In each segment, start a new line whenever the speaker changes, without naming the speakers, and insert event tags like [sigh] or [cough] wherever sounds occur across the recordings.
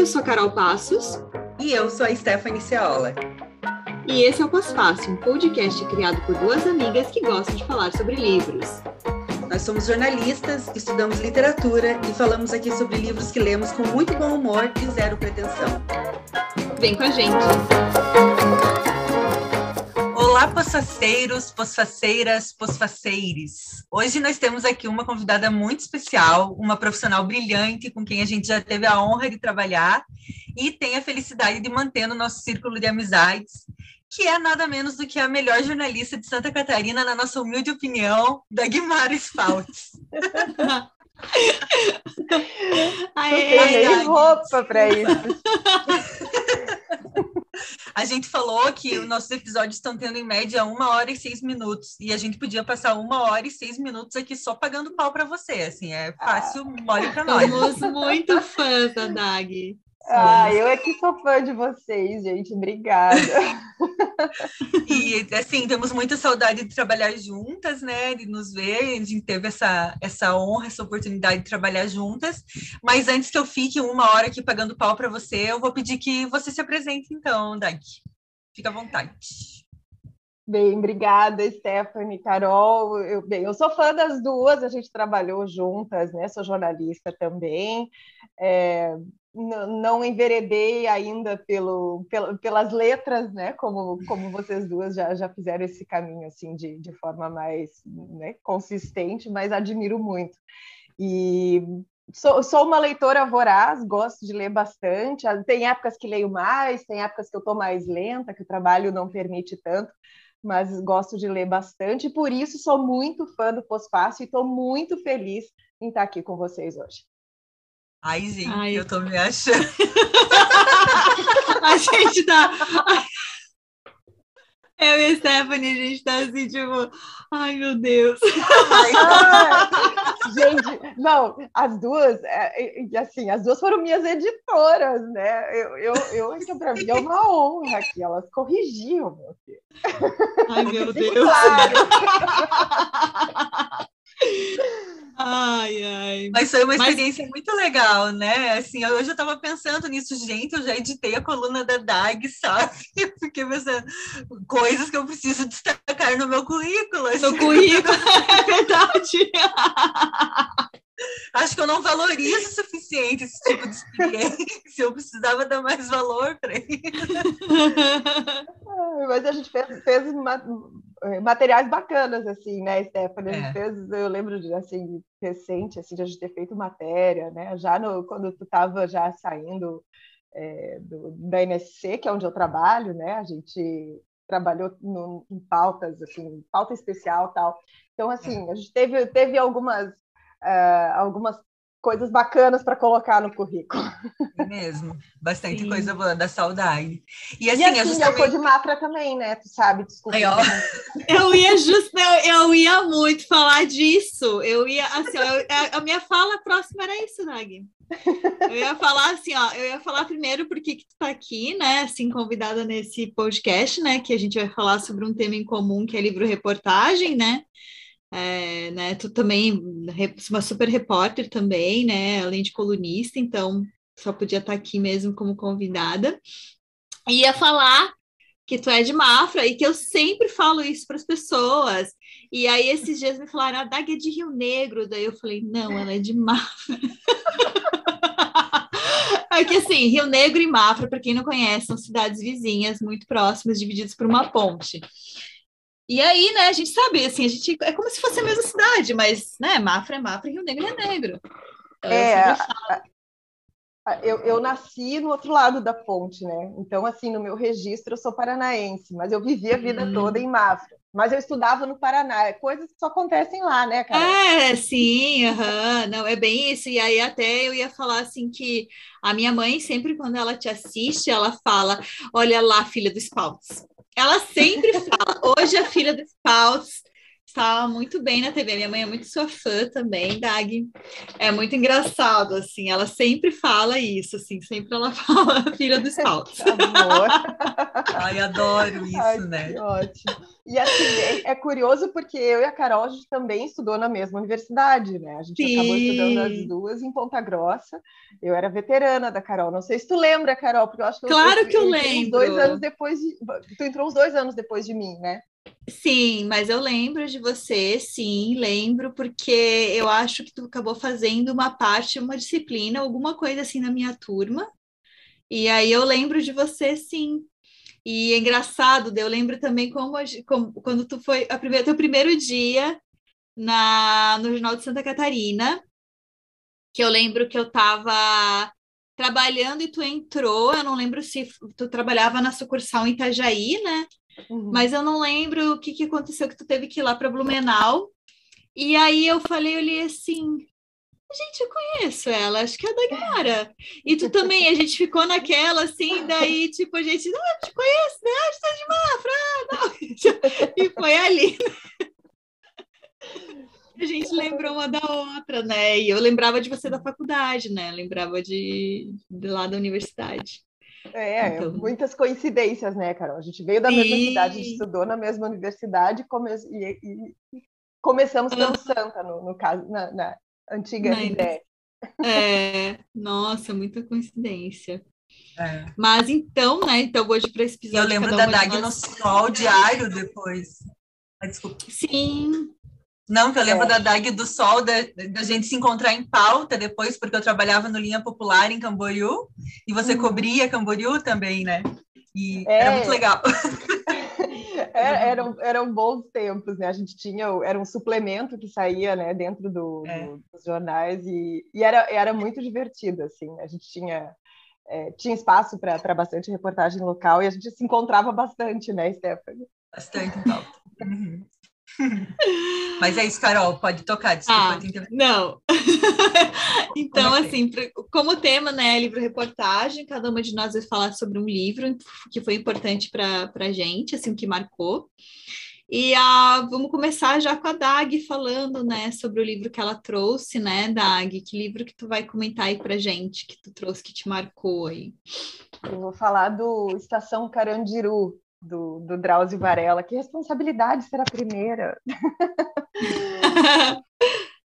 eu sou a Carol Passos.
E eu sou a Stephanie Ceola.
E esse é o Pós-Fácil, um podcast criado por duas amigas que gostam de falar sobre livros.
Nós somos jornalistas, estudamos literatura e falamos aqui sobre livros que lemos com muito bom humor e zero pretensão.
Vem com a gente!
Olá, poçaceiros, poçaceiras, poçaceires. Hoje nós temos aqui uma convidada muito especial, uma profissional brilhante com quem a gente já teve a honra de trabalhar e tem a felicidade de manter no nosso círculo de amizades, que é nada menos do que a melhor jornalista de Santa Catarina, na nossa humilde opinião, da Guimarães. [laughs]
Aê, não tem roupa para isso. [laughs]
A gente falou que os nossos episódios estão tendo em média uma hora e seis minutos e a gente podia passar uma hora e seis minutos aqui só pagando pau para você, assim, é fácil, ah. mole para nós.
Somos muito fãs da Dag.
Ah, eu é que sou fã de vocês, gente. Obrigada. [laughs]
e assim, temos muita saudade de trabalhar juntas, né? De nos ver. A gente teve essa, essa honra, essa oportunidade de trabalhar juntas. Mas antes que eu fique uma hora aqui pagando pau para você, eu vou pedir que você se apresente, então, Dag. Fica à vontade.
Bem, obrigada, Stephanie, Carol. Eu, bem, eu sou fã das duas, a gente trabalhou juntas, né? Sou jornalista também. É, não enveredei ainda pelo, pelo, pelas letras, né? Como, como vocês duas já, já fizeram esse caminho assim de, de forma mais né, consistente, mas admiro muito. E sou, sou uma leitora voraz, gosto de ler bastante. Tem épocas que leio mais, tem épocas que eu estou mais lenta, que o trabalho não permite tanto, mas gosto de ler bastante. Por isso sou muito fã do Pós-Fácil e estou muito feliz em estar aqui com vocês hoje.
Ai, gente, Ai. eu tô me achando. [laughs]
a gente tá. Eu e a Stephanie, a gente tá assim, tipo, ai meu Deus. [laughs]
gente, não, as duas, é, assim, as duas foram minhas editoras, né? Eu, eu, eu então, pra mim é uma honra que elas corrigiam, meu filho.
Ai, meu Deus. Claro. [laughs] Ai, ai.
Mas foi uma experiência Mas... muito legal, né? Assim, eu já estava pensando nisso, gente, eu já editei a coluna da DAG, sabe? [laughs] Fiquei pensando coisas que eu preciso destacar no meu currículo.
Assim. No currículo, [laughs] [laughs] é verdade.
Acho que eu não valorizo o suficiente esse tipo de experiência. Eu precisava dar mais valor para isso. [laughs]
Mas a gente fez, fez materiais bacanas, assim, né, Stephanie? A gente é. fez, eu lembro de, assim, recente, assim, de a gente ter feito matéria, né? Já no, quando tu estava já saindo é, do, da NSC, que é onde eu trabalho, né? A gente trabalhou no, em pautas, assim, pauta especial tal. Então, assim, é. a gente teve, teve algumas uh, algumas coisas bacanas para colocar no currículo.
É mesmo, bastante Sim. coisa boa, da saudade.
E assim, e assim eu, justamente... eu de Mafra também, né? Tu sabe, desculpa. Aí, [laughs]
eu ia just, eu, eu ia muito falar disso. Eu ia, assim, eu, a minha fala próxima era isso, Nag. Eu ia falar assim, ó, eu ia falar primeiro porque que tu tá aqui, né, assim, convidada nesse podcast, né, que a gente vai falar sobre um tema em comum que é livro-reportagem, né, é, né, tu também, uma super repórter também, né, além de colunista, então só podia estar aqui mesmo como convidada. Ia falar que tu é de Mafra e que eu sempre falo isso para as pessoas. E aí esses dias me falaram, a Dag é de Rio Negro. Daí eu falei, não, ela é de Mafra. [laughs] É que assim, Rio Negro e Mafra, para quem não conhece, são cidades vizinhas, muito próximas, divididas por uma ponte. E aí, né, a gente sabe, assim, a gente é como se fosse a mesma cidade, mas, né, Mafra é Mafra e Rio Negro é Negro.
Então, é, eu, eu nasci no outro lado da ponte, né? Então, assim, no meu registro eu sou paranaense, mas eu vivi a vida hum. toda em Mafra. Mas eu estudava no Paraná, é coisas que só acontecem lá, né, cara?
É, sim, uhum, não, é bem isso. E aí até eu ia falar assim que a minha mãe, sempre quando ela te assiste, ela fala, olha lá, filha dos Spouts. Ela sempre fala, hoje a filha dos Spouts estava muito bem na TV. Minha mãe é muito sua fã também, Dag. É muito engraçado, assim. Ela sempre fala isso, assim. Sempre ela [laughs] fala filha dos saltos. [laughs]
Amor. Ai, adoro isso, Ai, né?
ótimo. E assim, é, é, curioso porque eu e a Carol, a gente também estudou na mesma universidade, né? A gente Sim. acabou estudando as duas em Ponta Grossa. Eu era veterana da Carol. Não sei se tu lembra, Carol, porque eu acho que
Claro
eu,
que eu, eu lembro.
Dois anos depois de... Tu entrou uns dois anos depois de mim, né?
Sim, mas eu lembro de você, sim, lembro, porque eu acho que tu acabou fazendo uma parte, uma disciplina, alguma coisa assim na minha turma. E aí eu lembro de você, sim. E é engraçado, eu lembro também como, como quando tu foi a primeira, teu primeiro dia na, no Jornal de Santa Catarina, que eu lembro que eu estava trabalhando e tu entrou, eu não lembro se tu trabalhava na sucursal em Itajaí, né? Uhum. Mas eu não lembro o que, que aconteceu que tu teve que ir lá para Blumenau. E aí eu falei, eu li assim, gente, eu conheço ela, acho que é a Dagmara. E tu também, a gente ficou naquela, assim, daí, tipo, a gente, não, eu te conheço, né? Ah, tu tá de Mafra, não. [laughs] E foi ali. A gente lembrou uma da outra, né? E eu lembrava de você da faculdade, né? lembrava de, de lá da universidade.
É, então... muitas coincidências, né, Carol? A gente veio da mesma cidade, a gente estudou na mesma universidade come... e, e, começamos pelo Santa, no, no caso, na, na antiga Mas... ideia.
É, nossa, muita coincidência. É. Mas então, né? Então hoje para esse episódio.
Eu lembro da Dag no sol diário depois. Ah, desculpa.
Sim,
não, que eu lembro é. da DAG do Sol, da, da, gente se encontrar em pauta depois, porque eu trabalhava no Linha Popular em Camboriú, e você uhum. cobria Camboriú também, né? E é. era muito legal. [laughs] [laughs]
É, eram, eram bons tempos, né? A gente tinha, era um suplemento que saía né, dentro do, é. do, dos jornais, e, e era, era muito divertido, assim. A gente tinha, é, tinha espaço para bastante reportagem local, e a gente se encontrava bastante, né, Stephanie?
Bastante. Uhum. [laughs] Mas é isso, Carol, pode tocar, desculpa.
Ah, não. [laughs] então, assim, como tema, né, livro-reportagem, cada uma de nós vai falar sobre um livro que foi importante para a gente, assim, que marcou. E ah, vamos começar já com a Dag falando, né, sobre o livro que ela trouxe, né, Dag? Que livro que tu vai comentar aí pra gente, que tu trouxe, que te marcou aí?
Eu vou falar do Estação Carandiru, do, do Drauzio Varela. Que responsabilidade ser a primeira. [laughs]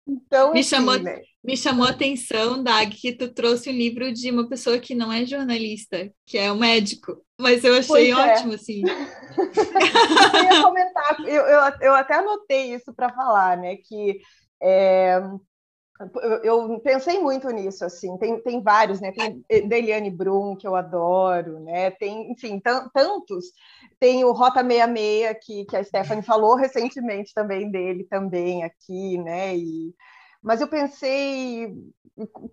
então, me, enfim, chamou, né? me chamou a atenção, Dag, que tu trouxe um livro de uma pessoa que não é jornalista, que é um médico. Mas eu achei pois é. ótimo, é. assim. [laughs]
eu ia comentar, eu, eu, eu até anotei isso para falar, né? Que é, eu pensei muito nisso, assim, tem, tem vários, né, tem Deliane Brum, que eu adoro, né, tem, enfim, tantos, tem o Rota 66, que, que a Stephanie falou recentemente também dele, também aqui, né, e mas eu pensei,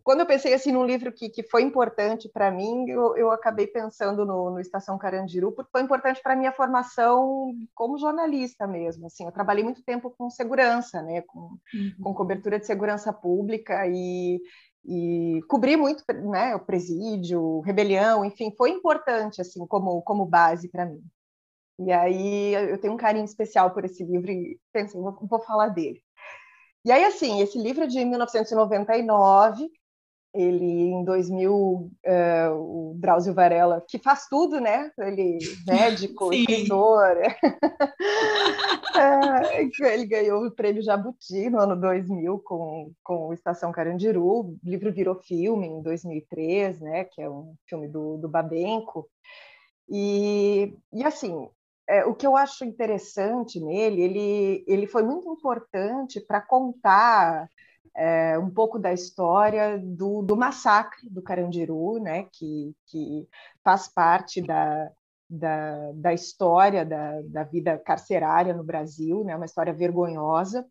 quando eu pensei assim num livro que, que foi importante para mim, eu, eu acabei pensando no, no, Estação Carandiru, porque foi importante para a minha formação como jornalista mesmo. Assim, eu trabalhei muito tempo com segurança, né, com, uhum. com cobertura de segurança pública e, e cobri muito, né, o presídio, rebelião, enfim, foi importante assim como como base para mim. E aí eu tenho um carinho especial por esse livro e pensei, vou, vou falar dele. E aí, assim, esse livro é de 1999, ele em 2000, uh, eh, o Drauzio Varela, que faz tudo, né? Ele [laughs] médico, escritor. [laughs] é, ele ganhou o prêmio Jabuti no ano 2000 com, com Estação Carandiru. O livro virou filme em 2003, né? Que é um filme do, do Babenco. E, e assim, é, o que eu acho interessante nele, ele, ele foi muito importante para contar é, um pouco da história do, do massacre do Carandiru, né, que, que faz parte da, da, da história da, da vida carcerária no Brasil, né, uma história vergonhosa,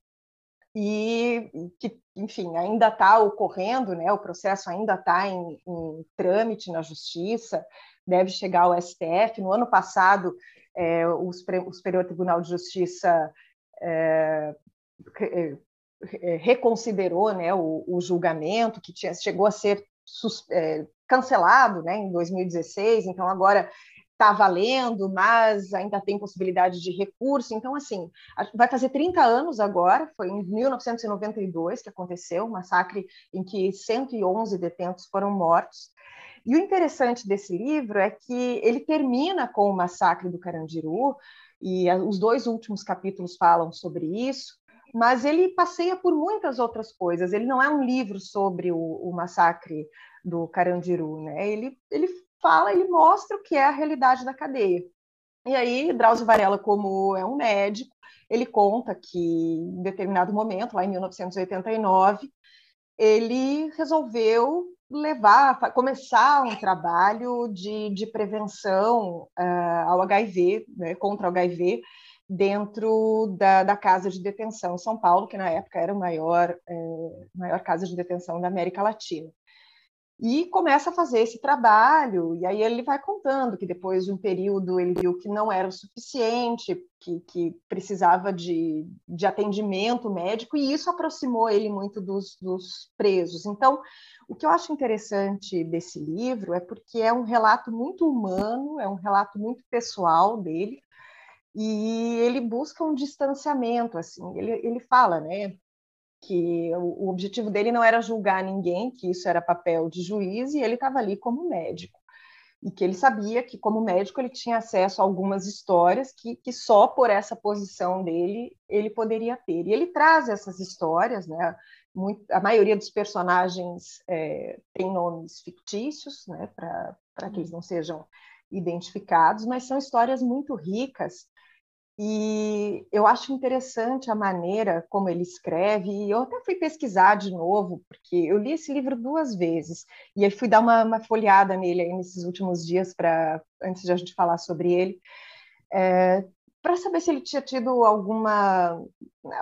e que, enfim, ainda está ocorrendo, né, o processo ainda está em, em trâmite na justiça, deve chegar ao STF. No ano passado, é, o, o, Superior Tribunal de Justiça é, é, é, reconsiderou né, o, o, julgamento, que tinha, chegou a ser sus, é, cancelado né, em 2016, então agora está valendo, mas ainda tem possibilidade de recurso. Então, assim, vai fazer 30 anos agora, foi em 1992 que aconteceu, um massacre em que 111 detentos foram mortos. E o interessante desse livro é que ele termina com o massacre do Carandiru, e os dois últimos capítulos falam sobre isso, mas ele passeia por muitas outras coisas. Ele não é um livro sobre o, o massacre do Carandiru, né? Ele, ele fala, ele mostra o que é a realidade da cadeia. E aí, Drauzio Varela, como é um médico, ele conta que em determinado momento, lá em 1989, ele resolveu levar, começar um trabalho de, de prevenção uh, ao HIV, né, contra o HIV, dentro da, da, casa de detenção São Paulo, que na época era a maior, é, maior casa de detenção da América Latina e começa a fazer esse trabalho, e aí ele vai contando que depois de um período ele viu que não era o suficiente, que, que precisava de, de atendimento médico, e isso aproximou ele muito dos, dos presos. Então, o que eu acho interessante desse livro é porque é um relato muito humano, é um relato muito pessoal dele, e ele busca um distanciamento, assim, ele, ele fala, né, que o, objetivo dele não era julgar ninguém, que isso era papel de juiz, e ele estava ali como médico. E que ele sabia que, como médico, ele tinha acesso a algumas histórias que, que só por essa posição dele ele poderia ter. E ele traz essas histórias, né? Muito, a maioria dos personagens é, tem nomes fictícios, né? Para que eles não sejam identificados, mas são histórias muito ricas e eu acho interessante a maneira como ele escreve, e eu até fui pesquisar de novo, porque eu li esse livro duas vezes, e aí fui dar uma, uma folhada nele aí nesses últimos dias, para antes de a gente falar sobre ele. É, para saber se ele tinha tido alguma né,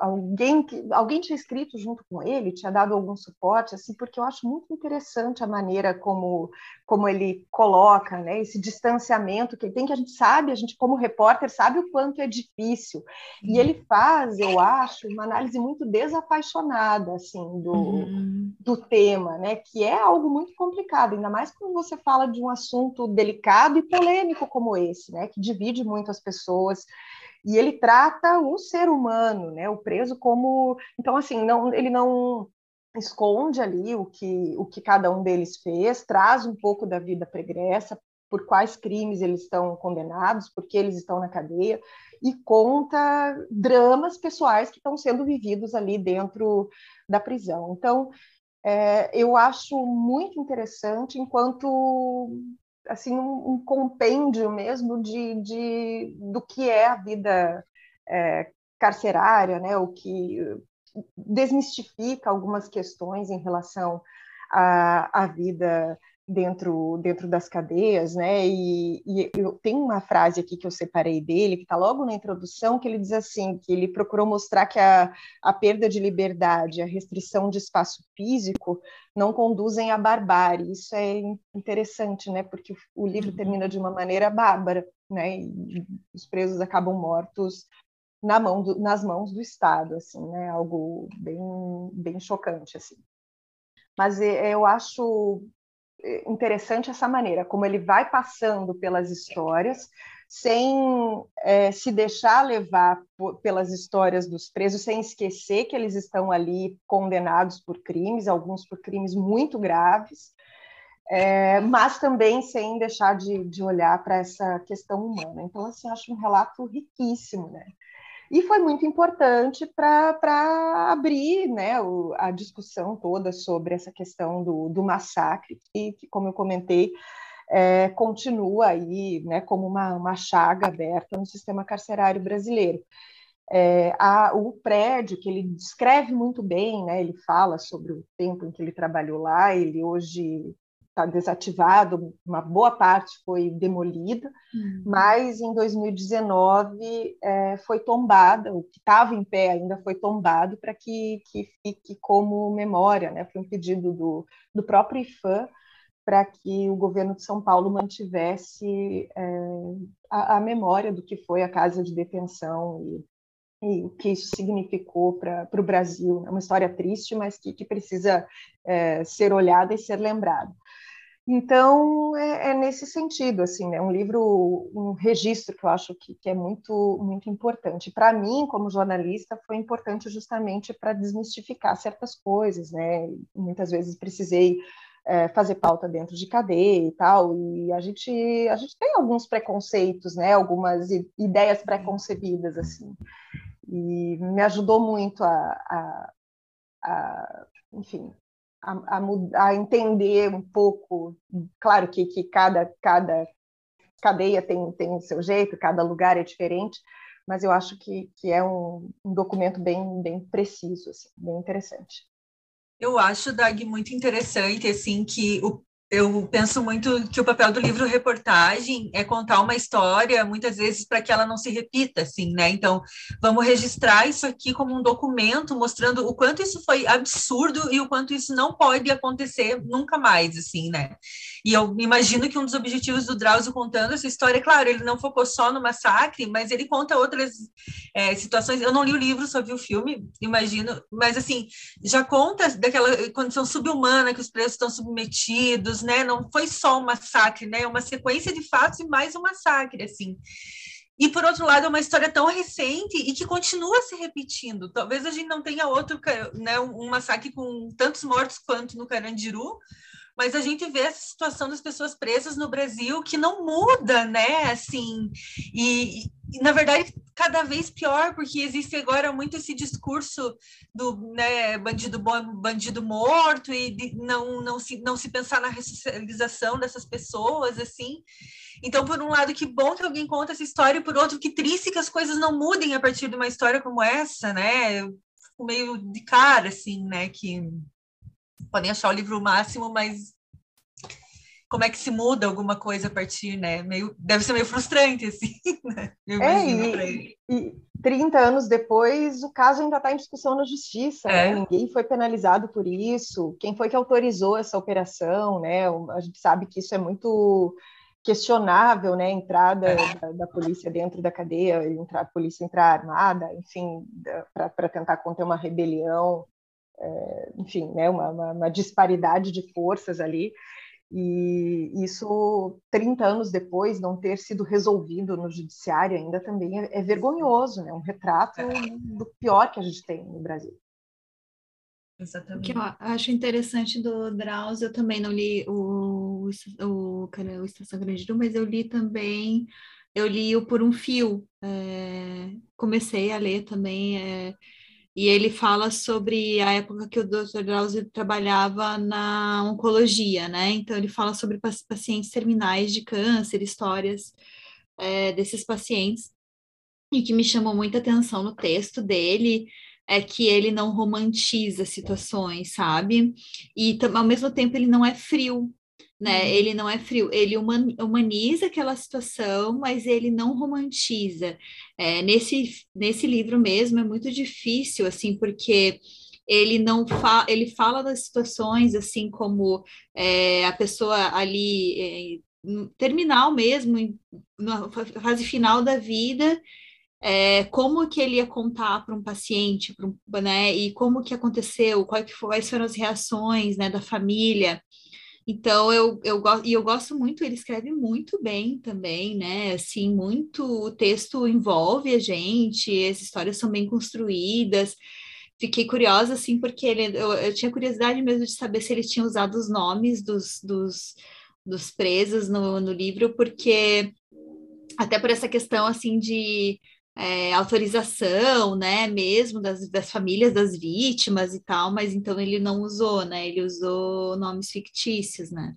alguém que alguém tinha escrito junto com ele, tinha dado algum suporte assim, porque eu acho muito interessante a maneira como como ele coloca, né, esse distanciamento que ele tem que a gente sabe, a gente como repórter sabe o quanto é difícil. E uhum. ele faz, eu acho, uma análise muito desapaixonada assim do, uhum. do tema, né, que é algo muito complicado, ainda mais quando você fala de um assunto delicado e polêmico como esse, né, que divide muito as pessoas pessoas e ele trata o ser humano, né, o preso como, então assim, não, ele não esconde ali o que o que cada um deles fez, traz um pouco da vida pregressa, por quais crimes eles estão condenados, por que eles estão na cadeia e conta dramas pessoais que estão sendo vividos ali dentro da prisão. Então, é, eu acho muito interessante enquanto assim um, um compêndio mesmo de, de, do que é a vida é, carcerária, né? O que desmistifica algumas questões em relação à, à vida dentro dentro das cadeias, né? E, e eu tenho uma frase aqui que eu separei dele que está logo na introdução que ele diz assim que ele procurou mostrar que a, a perda de liberdade, a restrição de espaço físico não conduzem à barbárie. Isso é interessante, né? Porque o, o livro uhum. termina de uma maneira bárbara, né? E os presos acabam mortos na mão do, nas mãos do Estado, assim, né? Algo bem bem chocante, assim. Mas é, eu acho interessante essa maneira, como ele vai passando pelas histórias, sem é, se deixar levar pelas histórias dos presos, sem esquecer que eles estão ali condenados por crimes, alguns por crimes muito graves, é, mas também sem deixar de, de olhar para essa questão humana. Então, assim, acho um relato riquíssimo, né? E foi muito importante para abrir né, o, a discussão toda sobre essa questão do, do massacre, que, que, como eu comentei, é, continua aí né, como uma, uma chaga aberta no sistema carcerário brasileiro. É, a, o prédio que ele descreve muito bem, né, ele fala sobre o tempo em que ele trabalhou lá, ele hoje está desativado, uma boa parte foi demolida, uhum. mas em 2019 é, foi tombada, o que estava em pé ainda foi tombado para que, que fique como memória, né? foi um pedido do, do próprio IFAM para que o governo de São Paulo mantivesse é, a, a, memória do que foi a casa de detenção e, e o que isso significou para o Brasil. É uma história triste, mas que, que precisa é, ser olhada e ser lembrada. Então, é, é, nesse sentido, assim, né? um livro, um registro que eu acho que, que é muito, muito importante. Para mim, como jornalista, foi importante justamente para desmistificar certas coisas, né? Muitas vezes precisei é, fazer pauta dentro de cadeia e tal, e a gente, a gente tem alguns preconceitos, né? Algumas ideias pré-concebidas, assim. E me ajudou muito a, a, a enfim, a, a, entender um pouco. Claro que, que cada, cada cadeia tem, tem o seu jeito, cada lugar é diferente, mas eu acho que, que é um, um documento bem, bem preciso, assim, bem interessante.
Eu acho, Dag, muito interessante, assim, que o eu penso muito que o papel do livro reportagem é contar uma história, muitas vezes, para que ela não se repita, assim, né? Então, vamos registrar isso aqui como um documento, mostrando o quanto isso foi absurdo e o quanto isso não pode acontecer nunca mais, assim, né? E eu imagino que um dos objetivos do Drauzio contando essa história, claro, ele não focou só no massacre, mas ele conta outras é, situações. Eu não li o livro, só vi o filme, imagino, mas, assim, já conta daquela condição subhumana que os presos estão submetidos, né? Não foi só um massacre, né? É uma sequência de fatos e mais um massacre, assim. E, por outro lado, é uma história tão recente e que continua se repetindo. Talvez a gente não tenha outro, né, um massacre com tantos mortos quanto no Carandiru, mas a gente vê essa situação das pessoas presas no Brasil que não muda, né? Assim, e, e, na verdade cada vez pior, porque existe agora muito esse discurso do né, bandido bom, bandido morto e de, não não se não se pensar na ressocialização dessas pessoas, assim. Então, por um lado, que bom que alguém conta essa história, e por outro, que triste que as coisas não mudem a partir de uma história como essa, né? Eu fico meio de cara, assim, né? Que podem achar o livro máximo, mas como é que se muda alguma coisa a partir, né? Meio, deve ser meio frustrante, assim, [laughs] né?
Eu é, e, e 30 anos depois, o caso ainda está em discussão na justiça, né? é. né? Ninguém foi penalizado por isso. Quem foi que autorizou essa operação, né? A gente sabe que isso é muito questionável, né? A entrada é. da, da, polícia dentro da cadeia, entrar, a polícia entrar armada, enfim, para tentar conter uma rebelião enfim, né, uma, uma, uma, disparidade de forças ali. E isso, 30 anos depois, não ter sido resolvido no judiciário ainda também é, é vergonhoso, né? um retrato do pior que a gente tem no Brasil.
Exatamente. O que eu acho interessante do Drauzio, eu também não li o, o, o Estação Grande do, mas eu li também, eu li o Por um Fio, é, comecei a ler também, é, e ele fala sobre a época que o Dr. Drauzio trabalhava na oncologia, né? Então, ele fala sobre pacientes terminais de câncer, histórias é, desses pacientes. E que me chamou muita atenção no texto dele é que ele não romantiza situações, sabe? E ao mesmo tempo ele não é frio, né? Uhum. Ele não é frio, ele humaniza aquela situação, mas ele não romantiza. É, nesse, nesse livro mesmo é muito difícil, assim, porque ele não fa ele fala das situações assim como é, a pessoa ali é, terminal mesmo, na fase final da vida, é, como que ele ia contar para um paciente, um, né, e como que aconteceu, quais, quais foram as reações, né, da família, então, eu, eu, e eu gosto muito, ele escreve muito bem também, né? Assim, muito, o texto envolve a gente, as histórias são bem construídas. Fiquei curiosa, assim, porque ele, eu, eu tinha curiosidade mesmo de saber se ele tinha usado os nomes dos, dos, dos presos no, no livro, porque até por essa questão, assim, de é, autorização, né, mesmo das, das famílias das vítimas e tal, mas então ele não usou, né, ele usou nomes fictícios, né.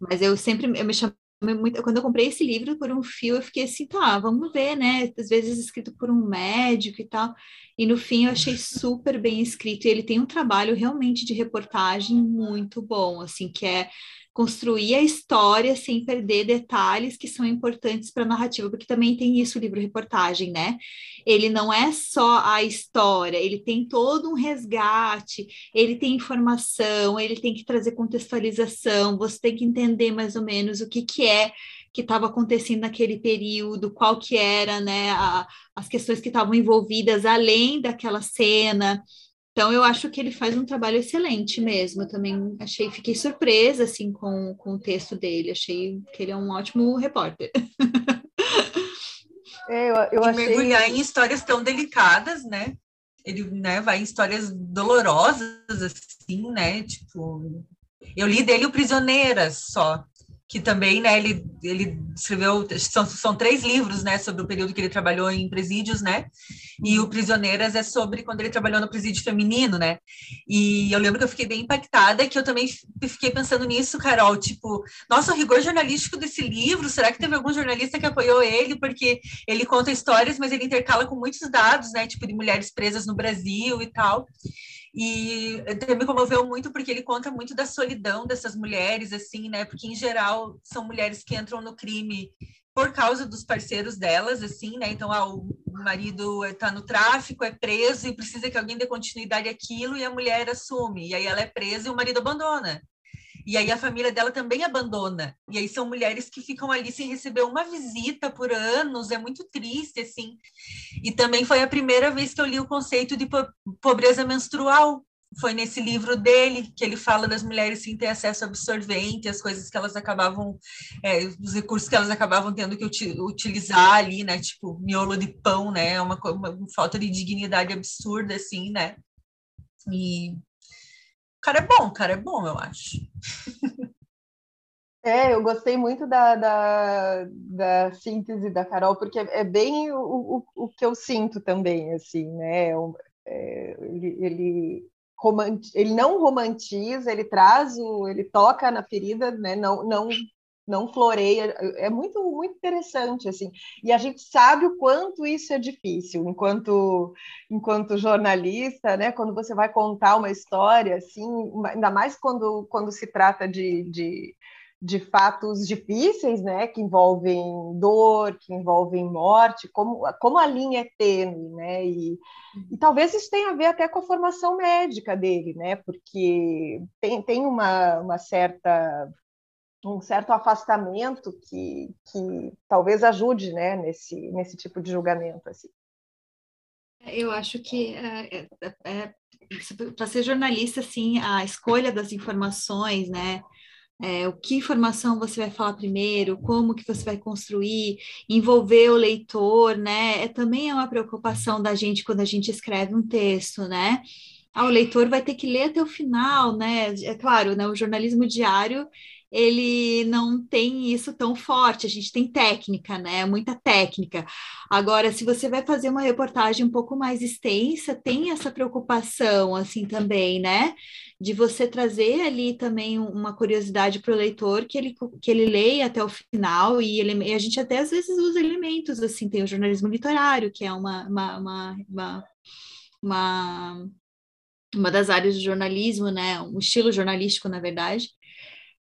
Mas eu sempre, eu me chamei muito, quando eu comprei esse livro por um fio, eu fiquei assim, tá, vamos ver, né, às vezes escrito por um médico e tal, e no fim eu achei super bem escrito, e ele tem um trabalho realmente de reportagem muito bom, assim, que é construir a história sem perder detalhes que são importantes para a narrativa, porque também tem isso o livro reportagem, né? Ele não é só a história, ele tem todo um resgate, ele tem informação, ele tem que trazer contextualização, você tem que entender mais ou menos o que, que é que estava acontecendo naquele período, qual que era, né, a, as questões que estavam envolvidas além daquela cena, Então eu acho que ele faz um trabalho excelente mesmo. Eu também achei, fiquei surpresa assim com, com o texto dele. Achei que ele é um ótimo repórter. [laughs]
É, eu, eu achei... mergulhar em histórias tão delicadas, né? Ele né, vai em histórias dolorosas, assim, né? Tipo, eu li dele o Prisioneiras só que também, né, ele, ele escreveu, são, são três livros, né, sobre o período que ele trabalhou em presídios, né, e o Prisioneiras é sobre quando ele trabalhou no presídio feminino, né, e eu lembro que eu fiquei bem impactada, que eu também fiquei pensando nisso, Carol, tipo, nossa, o rigor jornalístico desse livro, será que teve algum jornalista que apoiou ele, porque ele conta histórias, mas ele intercala com muitos dados, né, tipo, de mulheres presas no Brasil e tal, e me comoveu muito porque ele conta muito da solidão dessas mulheres, assim, né? Porque em geral são mulheres que entram no crime por causa dos parceiros delas, assim, né? Então, ah, o marido está no tráfico, é preso e precisa que alguém dê continuidade àquilo e a mulher assume. E aí ela é presa e o marido abandona. E aí a família dela também abandona. E aí são mulheres que ficam ali sem receber uma visita por anos, é muito triste, assim. E também foi a primeira vez que eu li o conceito de pobreza menstrual. Foi nesse livro dele que ele fala das mulheres sem ter acesso a absorvente, as coisas que elas acabavam, é, os recursos que elas acabavam tendo que utilizar ali, né? Tipo, miolo de pão, né? Uma, uma falta de dignidade absurda, assim, né? E cara é bom, o cara é bom, eu acho. [laughs]
É, eu gostei muito da, da, da síntese da Carol, porque é bem o, o, o que eu sinto também, assim, né? É, ele, ele, ele não romantiza, ele traz o, ele toca na ferida, né? Não, não não floreia, é muito muito interessante assim. E a gente sabe o quanto isso é difícil, enquanto enquanto jornalista, né, quando você vai contar uma história assim, ainda mais quando quando se trata de, de de fatos difíceis, né, que envolvem dor, que envolvem morte, como, como a linha é tênue, né, e, e talvez isso tenha a ver até com a formação médica dele, né, porque tem, tem uma, uma certa um certo afastamento que, que talvez ajude né, nesse, nesse tipo de julgamento. Assim.
Eu acho que é, é, é, para ser jornalista, assim, a escolha das informações, né? É, o que informação você vai falar primeiro, como que você vai construir, envolver o leitor, né? É, também é uma preocupação da gente quando a gente escreve um texto, né? Ah, o leitor vai ter que ler até o final, né? É claro, né? O jornalismo diário ele não tem isso tão forte. A gente tem técnica, né? Muita técnica. Agora, se você vai fazer uma reportagem um pouco mais extensa, tem essa preocupação, assim, também, né? De você trazer ali também uma curiosidade para o leitor que ele, que ele leia até o final e, ele, e a gente até às vezes usa elementos, assim, tem o jornalismo literário, que é uma, uma, uma, uma, uma uma das áreas do jornalismo, né, um estilo jornalístico, na verdade,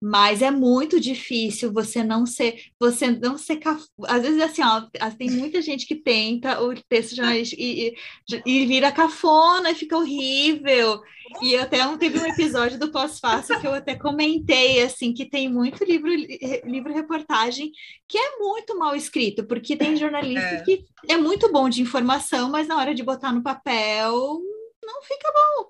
mas é muito difícil você não ser, você não ser, caf... às vezes assim, ó, tem muita gente que tenta o texto jornalístico e, e, e vira cafona e fica horrível. E até um, teve um episódio do Pós-Fácil que eu até comentei, assim, que tem muito livro, livro reportagem que é muito mal escrito, porque tem jornalista é. que é muito bom de informação, mas na hora de botar no papel não fica bom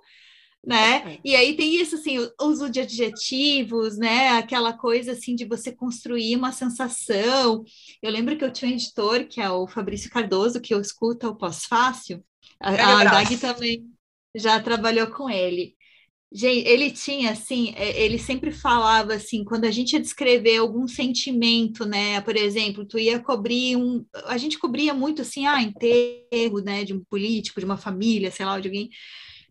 né? É. E aí tem isso, assim, o uso de adjetivos, né? Aquela coisa, assim, de você construir uma sensação. Eu lembro que eu tinha um editor, que é o Fabrício Cardoso, que eu escuto o Pós-Fácil. A, a Dag também já trabalhou com ele. Gente, ele tinha, assim, é, ele sempre falava, assim, quando a gente ia descrever algum sentimento, né? Por exemplo, tu ia cobrir um... A gente cobria muito, assim, ah, enterro, né? De um político, de uma família, sei lá, de alguém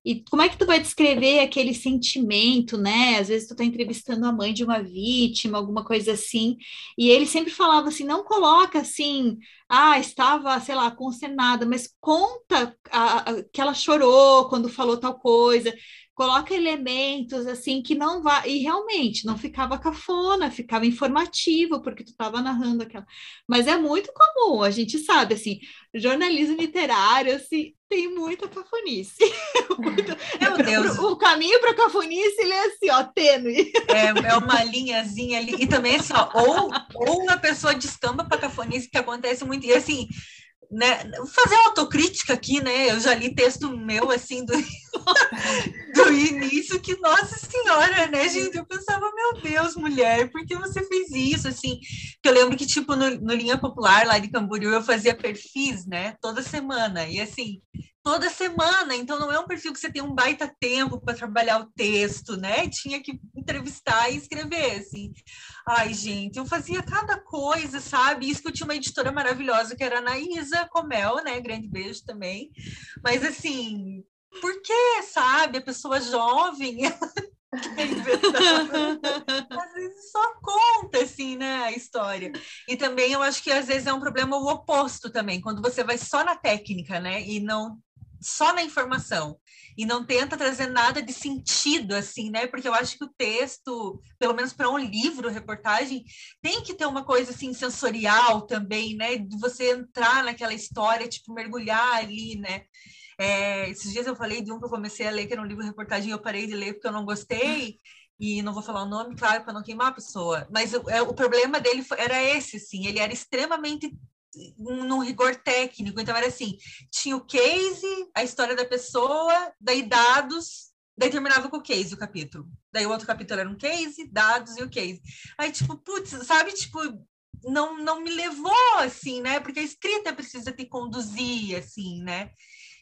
e como é que tu vai descrever aquele sentimento, né? Às vezes tu tá entrevistando a mãe de uma vítima, alguma coisa assim, e ele sempre falava assim, não coloca assim, ah, estava, sei lá, concenada, mas conta a, a, que ela chorou quando falou tal coisa, coloca elementos assim que não vai e realmente não ficava cafona, ficava informativo porque tu estava narrando aquela. Mas é muito comum, a gente sabe assim, jornalismo literário assim tem muita cafonice. [laughs] muito... Meu Deus. O caminho para cafonice ele é assim, ó, tênue.
É, é uma linhazinha ali e também assim, ó, ou ou uma pessoa descamba para cafonice que acontece muito e assim né, fazer autocrítica aqui, né? Eu já li texto meu assim do, [laughs] do início que, nossa senhora, né, gente? Eu pensava, meu Deus, mulher, por que você fez isso? Assim, que eu lembro que, tipo, no, no Linha Popular lá de Camboriú, eu fazia perfis, né, toda semana. E assim, toda semana, então não é um perfil que você tem um baita tempo para trabalhar o texto, né? Tinha que entrevistar e escrever, assim. Ai, gente, eu fazia cada coisa, sabe? Isso que eu tinha uma editora maravilhosa, que era a Anaísa Comel, né? Grande beijo também. Mas, assim, por que, sabe? A pessoa jovem, [laughs] às vezes só conta assim, né, a história. E também eu acho que às vezes é um problema o oposto também, quando você vai só na técnica, né, e não só na informação e não tenta trazer nada de sentido, assim, né? Porque eu acho que o texto, pelo menos para um livro, reportagem, tem que ter uma coisa assim sensorial também, né? De você entrar naquela história, tipo, mergulhar ali, né? É, esses dias eu falei de um que eu comecei a ler, que era um livro reportagem, e eu parei de ler porque eu não gostei, e não vou falar o nome, claro, para não queimar a pessoa, mas o, é, o problema dele foi, era esse, sim, ele era extremamente num rigor técnico. Então, era assim: tinha o case, a história da pessoa, daí dados, daí terminava com o case o capítulo. Daí o outro capítulo era um case, dados e o case. Aí, tipo, putz, sabe, tipo, não, não me levou assim, né? Porque a escrita precisa te conduzir, assim, né?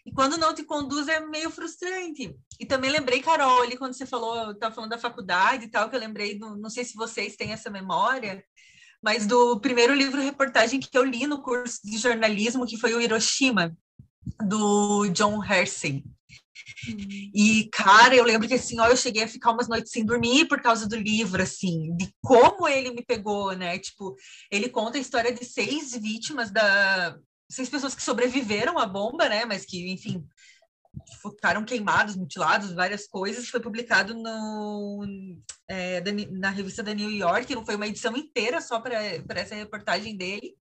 E quando não te conduz é meio frustrante. E também lembrei, Carol, ali quando você falou, estava falando da faculdade e tal, que eu lembrei, não sei se vocês têm essa memória, mas do primeiro livro reportagem que eu li no curso de jornalismo, que foi o Hiroshima, do John Hersey. E, cara, eu lembro que assim, ó, eu cheguei a ficar umas noites sem dormir por causa do livro, assim, de como ele me pegou, né? Tipo, ele conta a história de seis vítimas da. Seis pessoas que sobreviveram à bomba, né? Mas que, enfim, ficaram queimados, mutilados, várias coisas. Foi publicado no, é, na revista da New York, não foi uma edição inteira só para essa reportagem dele.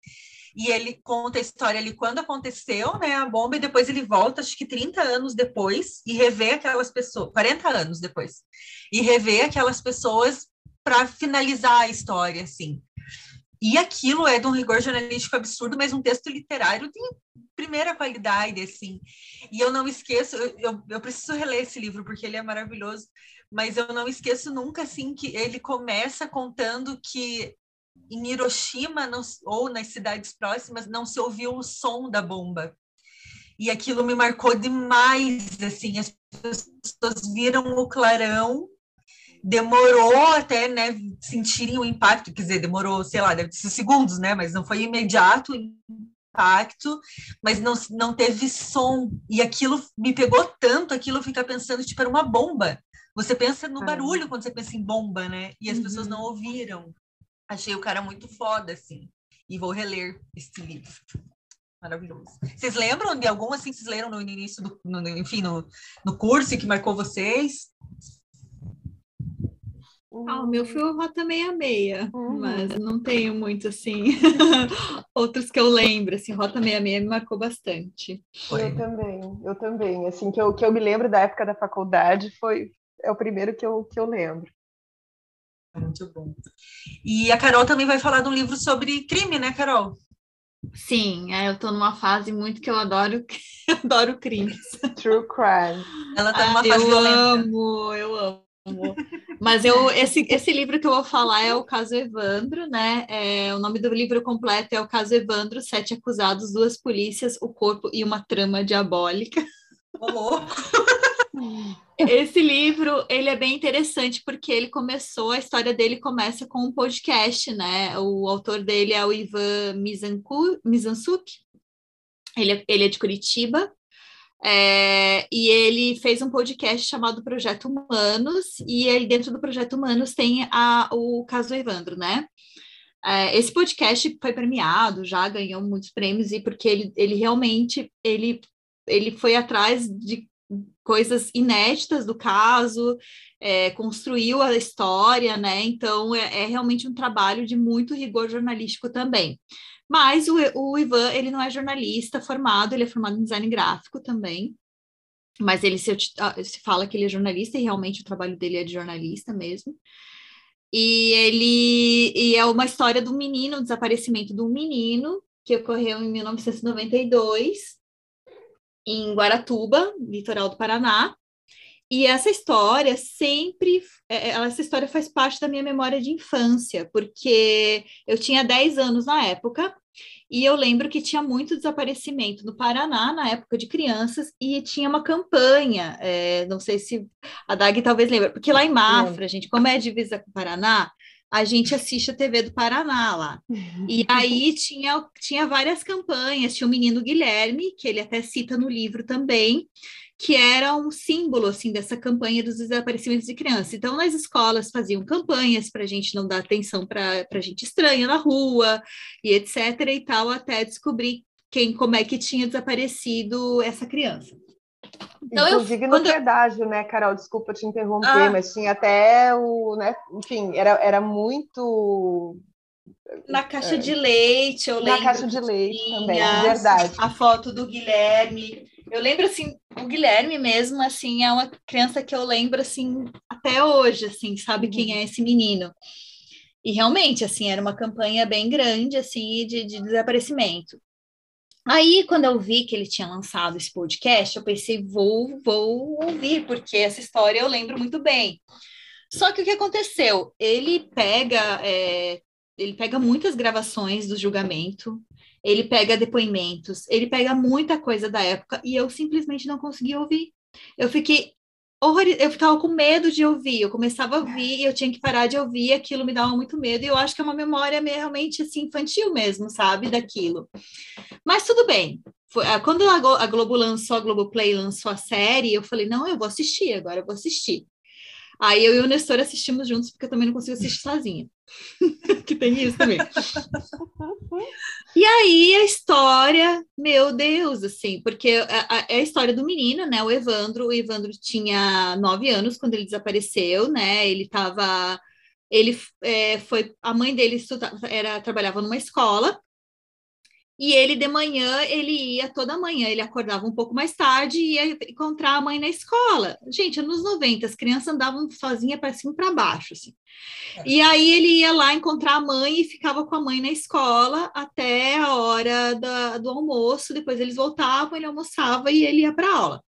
E ele conta a história ali quando aconteceu, né, a bomba, e depois ele volta, acho que 30 anos depois, e revê aquelas pessoas, 40 anos depois, e revê aquelas pessoas para finalizar a história, assim. E aquilo é de um rigor jornalístico absurdo, mas um texto literário de primeira qualidade, assim. E eu não esqueço, eu, eu, eu, preciso reler esse livro porque ele é maravilhoso, mas eu não esqueço nunca, assim, que ele começa contando que em Hiroshima não, ou nas cidades próximas não se ouviu o som da bomba. E aquilo me marcou demais, assim, as pessoas viram o clarão demorou até, né, sentirem o impacto, quer dizer, demorou, sei lá, deve ser segundos, né, mas não foi imediato o impacto, mas não, não teve som, e aquilo me pegou tanto, aquilo fica pensando, tipo, era uma bomba, você pensa no barulho quando você pensa em bomba, né, e as uhum. pessoas não ouviram, achei o cara muito foda, assim, e vou reler este livro. Maravilhoso. Vocês lembram de algum assim que vocês leram no início do, no, enfim, no, no curso que marcou vocês?
Ah, o meu foi o Rota 66, uhum. mas não tenho muito assim [laughs] outros que eu lembro, assim, Rota 66 me marcou bastante.
Eu também, eu também, assim, que eu, que eu me lembro da época da faculdade foi é o primeiro que eu, que eu lembro.
Muito bom. E a Carol também vai falar de um livro sobre crime, né, Carol?
Sim, é, eu estou numa fase muito que eu adoro, [laughs] adoro crimes.
True crime.
Ela está numa
ah,
fase
eu
violenta.
amo, eu amo. Mas eu, esse, esse livro que eu vou falar é o caso Evandro, né? É, o nome do livro completo é o caso Evandro, sete acusados, duas polícias, o corpo e uma trama diabólica. Esse livro, ele é bem interessante porque ele começou, a história dele começa com um podcast, né? O autor dele é o Ivan Mizansuk, ele, é, ele é de Curitiba, é, e ele fez um podcast chamado Projeto Humanos, e aí dentro do Projeto Humanos tem a, o caso Evandro, né? É, esse podcast foi premiado, já ganhou muitos prêmios, e porque ele, ele realmente ele, ele foi atrás de coisas inéditas do caso, é, construiu a história, né? Então é, é realmente um trabalho de muito rigor jornalístico também. Mas o, o Ivan, ele não é jornalista formado, ele é formado em design gráfico também. Mas ele se, ah, se fala que ele é jornalista e realmente o trabalho dele é de jornalista mesmo. E ele e é uma história do menino, o desaparecimento do menino, que ocorreu em 1992, em Guaratuba, litoral do Paraná. E essa história sempre, é, é, essa história faz parte da minha memória de infância, porque eu tinha 10 anos na época, e eu lembro que tinha muito desaparecimento no Paraná na época de crianças, e tinha uma campanha, é, não sei se a Dag talvez lembra, porque lá em Mafra, gente, como é divisa com o Paraná, a gente assiste a TV do Paraná lá. E [laughs] aí tinha, tinha várias campanhas, tinha o menino Guilherme, que ele até cita no livro também, que era um símbolo assim dessa campanha dos desaparecimentos de crianças. Então, nas escolas faziam campanhas para a gente não dar atenção para gente estranha na rua e etc. e tal, até descobrir quem, como é que tinha desaparecido essa criança.
Então, Inclusive eu, no pedágio, né, Carol? Desculpa te interromper, ah, mas tinha até o, né? Enfim, era, era muito
na caixa é. de leite, eu lembro.
Na caixa de leite também, verdade.
A foto do Guilherme. Eu lembro assim, o Guilherme mesmo, assim, é uma criança que eu lembro assim até hoje, assim, sabe quem uhum. é esse menino? E realmente, assim, era uma campanha bem grande, assim, de, de desaparecimento. Aí, quando eu vi que ele tinha lançado esse podcast, eu pensei, vou, vou ouvir, porque essa história eu lembro muito bem. Só que o que aconteceu? Ele pega, é, ele pega muitas gravações do julgamento, ele pega depoimentos, ele pega muita coisa da época e eu simplesmente não consegui ouvir. Eu fiquei horroriz... eu ficava com medo de ouvir, eu começava a ouvir e eu tinha que parar de ouvir, aquilo me dava muito medo, e eu acho que é uma memória realmente assim infantil mesmo, sabe, daquilo. Mas tudo bem. Ah, quando a Globo lançou, a Globoplay lançou a série, eu falei, não, eu vou assistir, agora eu vou assistir. Aí eu e o Nestor assistimos juntos, porque eu também não consigo assistir sozinha. [laughs] que tem isso também. E aí a história, meu Deus, assim, porque é a, história do menino, né? O Evandro. O Evandro tinha nove anos quando ele desapareceu, né? Ele estava. Ele é, foi. A mãe dele era, trabalhava numa escola e ele de manhã, ele ia toda manhã, ele acordava um pouco mais tarde e ia encontrar a mãe na escola. Gente, nos 90, as crianças andavam sozinhas para cima e para baixo, assim. É. E aí ele ia lá encontrar a mãe e ficava com a mãe na escola até a hora da, do almoço, depois eles voltavam, ele almoçava e ele ia para aula.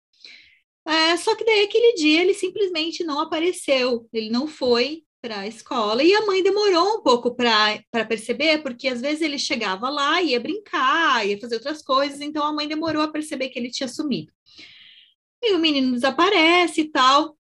É, só que daí aquele dia ele simplesmente não apareceu, ele não foi para a escola e a mãe demorou um pouco para perceber, porque às vezes ele chegava lá, ia brincar, ia fazer outras coisas, então a mãe demorou a perceber que ele tinha sumido. E o menino desaparece e tal.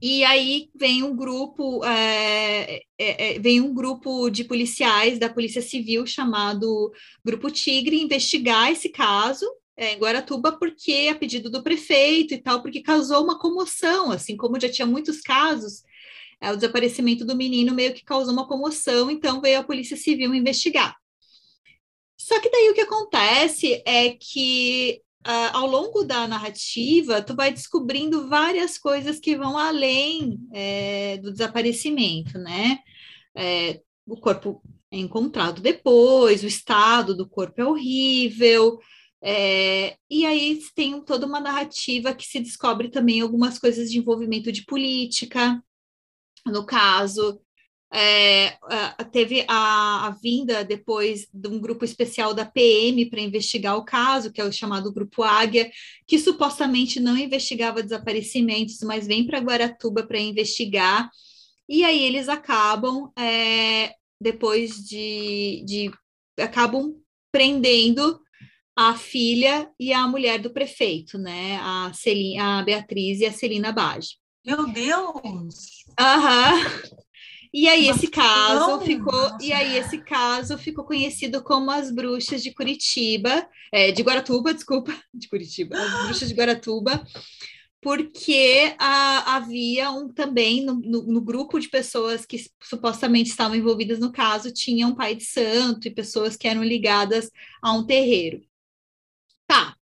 E aí vem um grupo, é, é, vem um grupo de policiais da Polícia Civil chamado Grupo Tigre investigar esse caso é, em Guaratuba porque a pedido do prefeito e tal, porque causou uma comoção, assim como já tinha muitos casos é, o desaparecimento do menino meio que causou uma comoção, então veio a Polícia Civil investigar. Só que daí o que acontece é que uh, ao longo da narrativa, tu vai descobrindo várias coisas que vão além é, do desaparecimento, né? É, o corpo é encontrado depois, o estado do corpo é horrível, é, e aí tem toda uma narrativa que se descobre também algumas coisas de envolvimento de política, no caso, é, teve a, a, vinda depois de um grupo especial da PM para investigar o caso, que é o chamado Grupo Águia, que supostamente não investigava desaparecimentos, mas vem para Guaratuba para investigar. E aí eles acabam, é, depois de, de. acabam prendendo a filha e a mulher do prefeito, né? A, Celina, a Beatriz e a Celina Bage.
Meu Deus!
Aham. E aí esse caso não, ficou, e aí esse caso ficou conhecido como as bruxas de Curitiba, é, de Guaratuba, desculpa, [laughs] de Curitiba, as bruxas de Guaratuba, porque a, havia um também no, no, no, grupo de pessoas que supostamente estavam envolvidas no caso, tinha um pai de santo e pessoas que eram ligadas a um terreiro. Tá.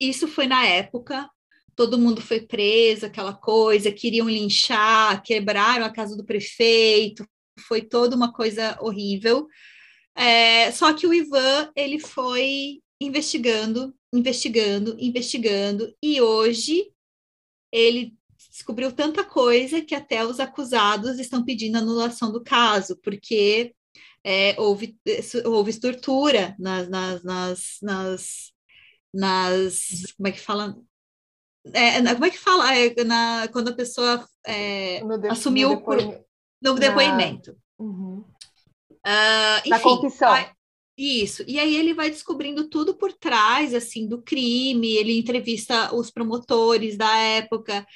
Isso foi na época, todo mundo foi preso, aquela coisa, queriam linchar, quebraram a casa do prefeito, foi toda uma coisa horrível. É, só que o Ivan, ele foi investigando, investigando, investigando, e hoje ele descobriu tanta coisa que até os acusados estão pedindo anulação do caso, porque é, houve, houve tortura nas, nas, nas, nas, nas, como é que fala? É, como é que fala é, na, quando a pessoa é, de, assumiu no, depoimento. no depoimento. Na... Uhum. Uh, enfim,
na confissão.
Isso, e aí ele vai descobrindo tudo por trás, assim, do crime, ele entrevista os promotores da época,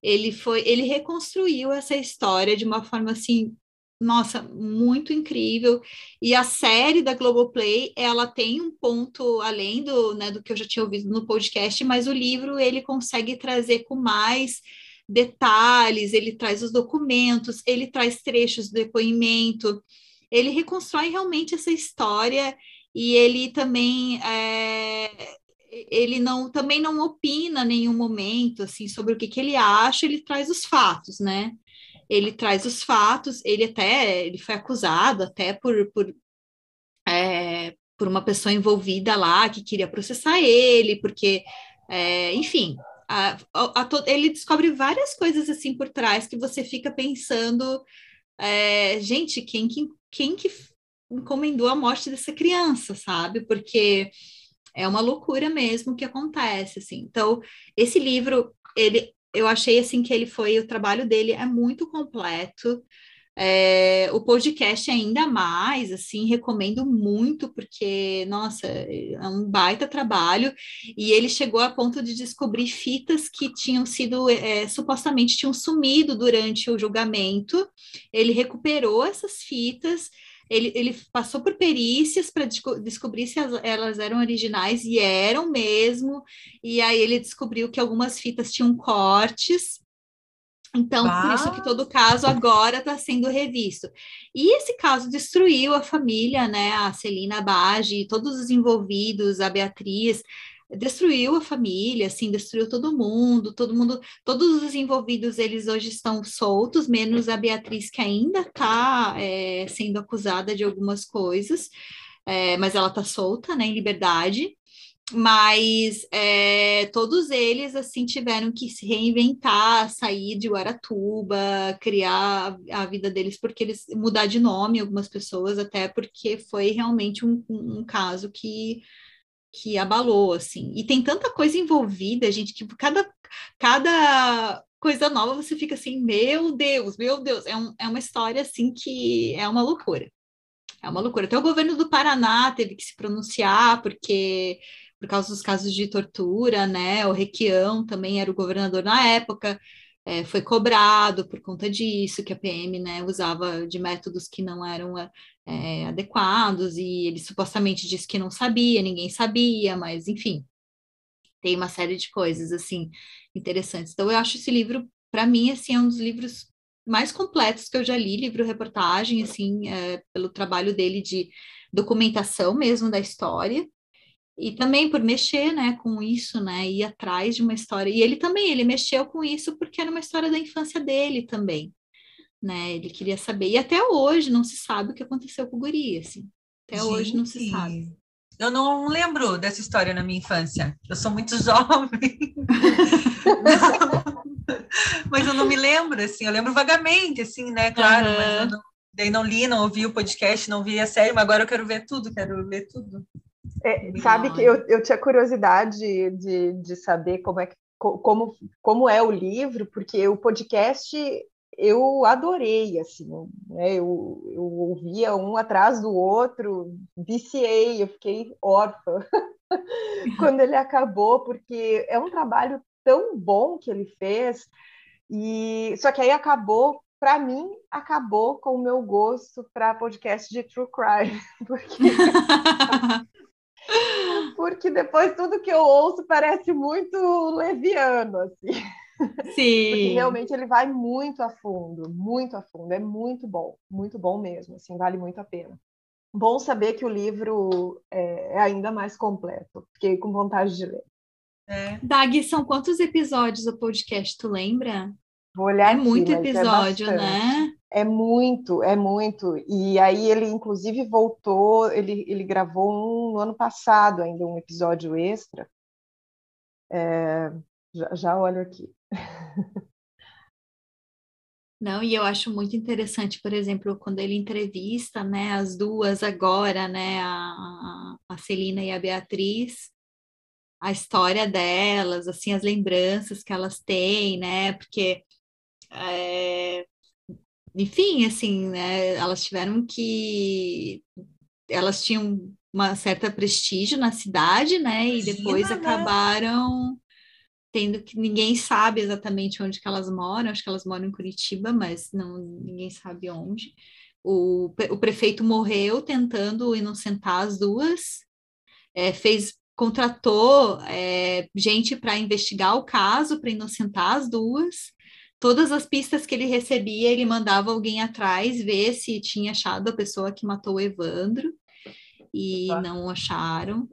ele foi, ele reconstruiu essa história de uma forma, assim, nossa, muito incrível, e a série da Globoplay, ela tem um ponto além do, né, do que eu já tinha ouvido no podcast, mas o livro, ele consegue trazer com mais detalhes, ele traz os documentos, ele traz trechos do depoimento, ele reconstrói realmente essa história e ele também é, ele não também não opina em nenhum momento assim sobre o que, que ele acha, ele traz os fatos, né? Ele traz os fatos, ele até ele foi acusado até por, por, é, por uma pessoa envolvida lá que queria processar ele, porque, é, enfim, a, a, a, ele descobre várias coisas assim por trás que você fica pensando, é, gente, quem que quem que encomendou a morte dessa criança, sabe? Porque é uma loucura mesmo que acontece, assim. Então, esse livro, ele, eu achei, assim, que ele foi, o trabalho dele é muito completo, é, o podcast ainda mais, assim, recomendo muito, porque, nossa, é um baita trabalho, e ele chegou a ponto de descobrir fitas que tinham sido, é, supostamente tinham sumido durante o julgamento, ele recuperou essas fitas, ele, ele passou por perícias para descobrir se as, elas eram originais, e eram mesmo, e aí ele descobriu que algumas fitas tinham cortes, então, ah. por isso que todo caso agora está sendo revisto. E esse caso destruiu a família, né? A Celina Bage, todos os envolvidos, a Beatriz, destruiu a família, assim, destruiu todo mundo, todo mundo, todos os envolvidos, eles hoje estão soltos, menos a Beatriz, que ainda está é, sendo acusada de algumas coisas, é, mas ela está solta, né, em liberdade. Mas é, todos eles assim tiveram que se reinventar, sair de Guaratuba, criar a vida deles, porque eles mudar de nome algumas pessoas, até porque foi realmente um, um caso que que abalou assim. E tem tanta coisa envolvida, gente, que cada cada coisa nova você fica assim, meu Deus, meu Deus, é, um, é uma história assim que é uma loucura. É uma loucura. Até o governo do Paraná teve que se pronunciar, porque por causa dos casos de tortura, né? O Requião também era o governador na época, é, foi cobrado por conta disso, que a PM né, usava de métodos que não eram é, adequados, e ele supostamente disse que não sabia, ninguém sabia, mas enfim, tem uma série de coisas assim interessantes. Então, eu acho esse livro, para mim, assim, é um dos livros mais completos que eu já li, livro-reportagem, assim, é, pelo trabalho dele de documentação mesmo da história, e também por mexer, né, com isso, né, ir atrás de uma história. E ele também, ele mexeu com isso porque era uma história da infância dele também, né? Ele queria saber. E até hoje não se sabe o que aconteceu com o guri, assim. Até Gente, hoje não se sabe.
Eu não lembro dessa história na minha infância. Eu sou muito [laughs] jovem. [laughs] mas eu não me lembro, assim. Eu lembro vagamente, assim, né? Claro, uhum. mas eu não, daí não li, não ouvi o podcast, não vi a série, mas agora eu quero ver tudo, quero ver tudo.
É, sabe que eu, eu tinha curiosidade de, de saber como é, como, como é o livro, porque o podcast eu adorei, assim, né? eu, eu ouvia um atrás do outro, viciei, eu fiquei órfã [laughs] quando ele acabou, porque é um trabalho tão bom que ele fez, e só que aí acabou, para mim, acabou com o meu gosto para podcast de true crime, [laughs] porque [laughs] [laughs] porque depois tudo que eu ouço parece muito leviano, assim.
Sim.
Porque realmente ele vai muito a fundo, muito a fundo. É muito bom, muito bom mesmo, assim, vale muito a pena. Bom saber que o livro é, é ainda mais completo. Fiquei com vontade de ler.
É. Dag, são quantos episódios o podcast, tu lembra?
Vou olhar
é aqui, muito é episódio, é né?
É muito, é muito. E aí ele, inclusive, voltou, ele, ele gravou um, no ano passado ainda um episódio extra. É, já, já olho aqui.
Não, e eu acho muito interessante, por exemplo, quando ele entrevista, né, as duas agora, né, a, a Celina e a Beatriz, a história delas, assim, as lembranças que elas têm, né, porque, é, enfim, assim, né, elas tiveram que, elas tinham uma certa prestígio na cidade, né, e depois Imagina, né? acabaram tendo que ninguém sabe exatamente onde que elas moram, acho que elas moram em Curitiba, mas não ninguém sabe onde. O, o prefeito morreu tentando inocentar as duas, é, fez contratou é, gente para investigar o caso, para inocentar as duas. Todas as pistas que ele recebia, ele mandava alguém atrás ver se tinha achado a pessoa que matou o Evandro e não acharam.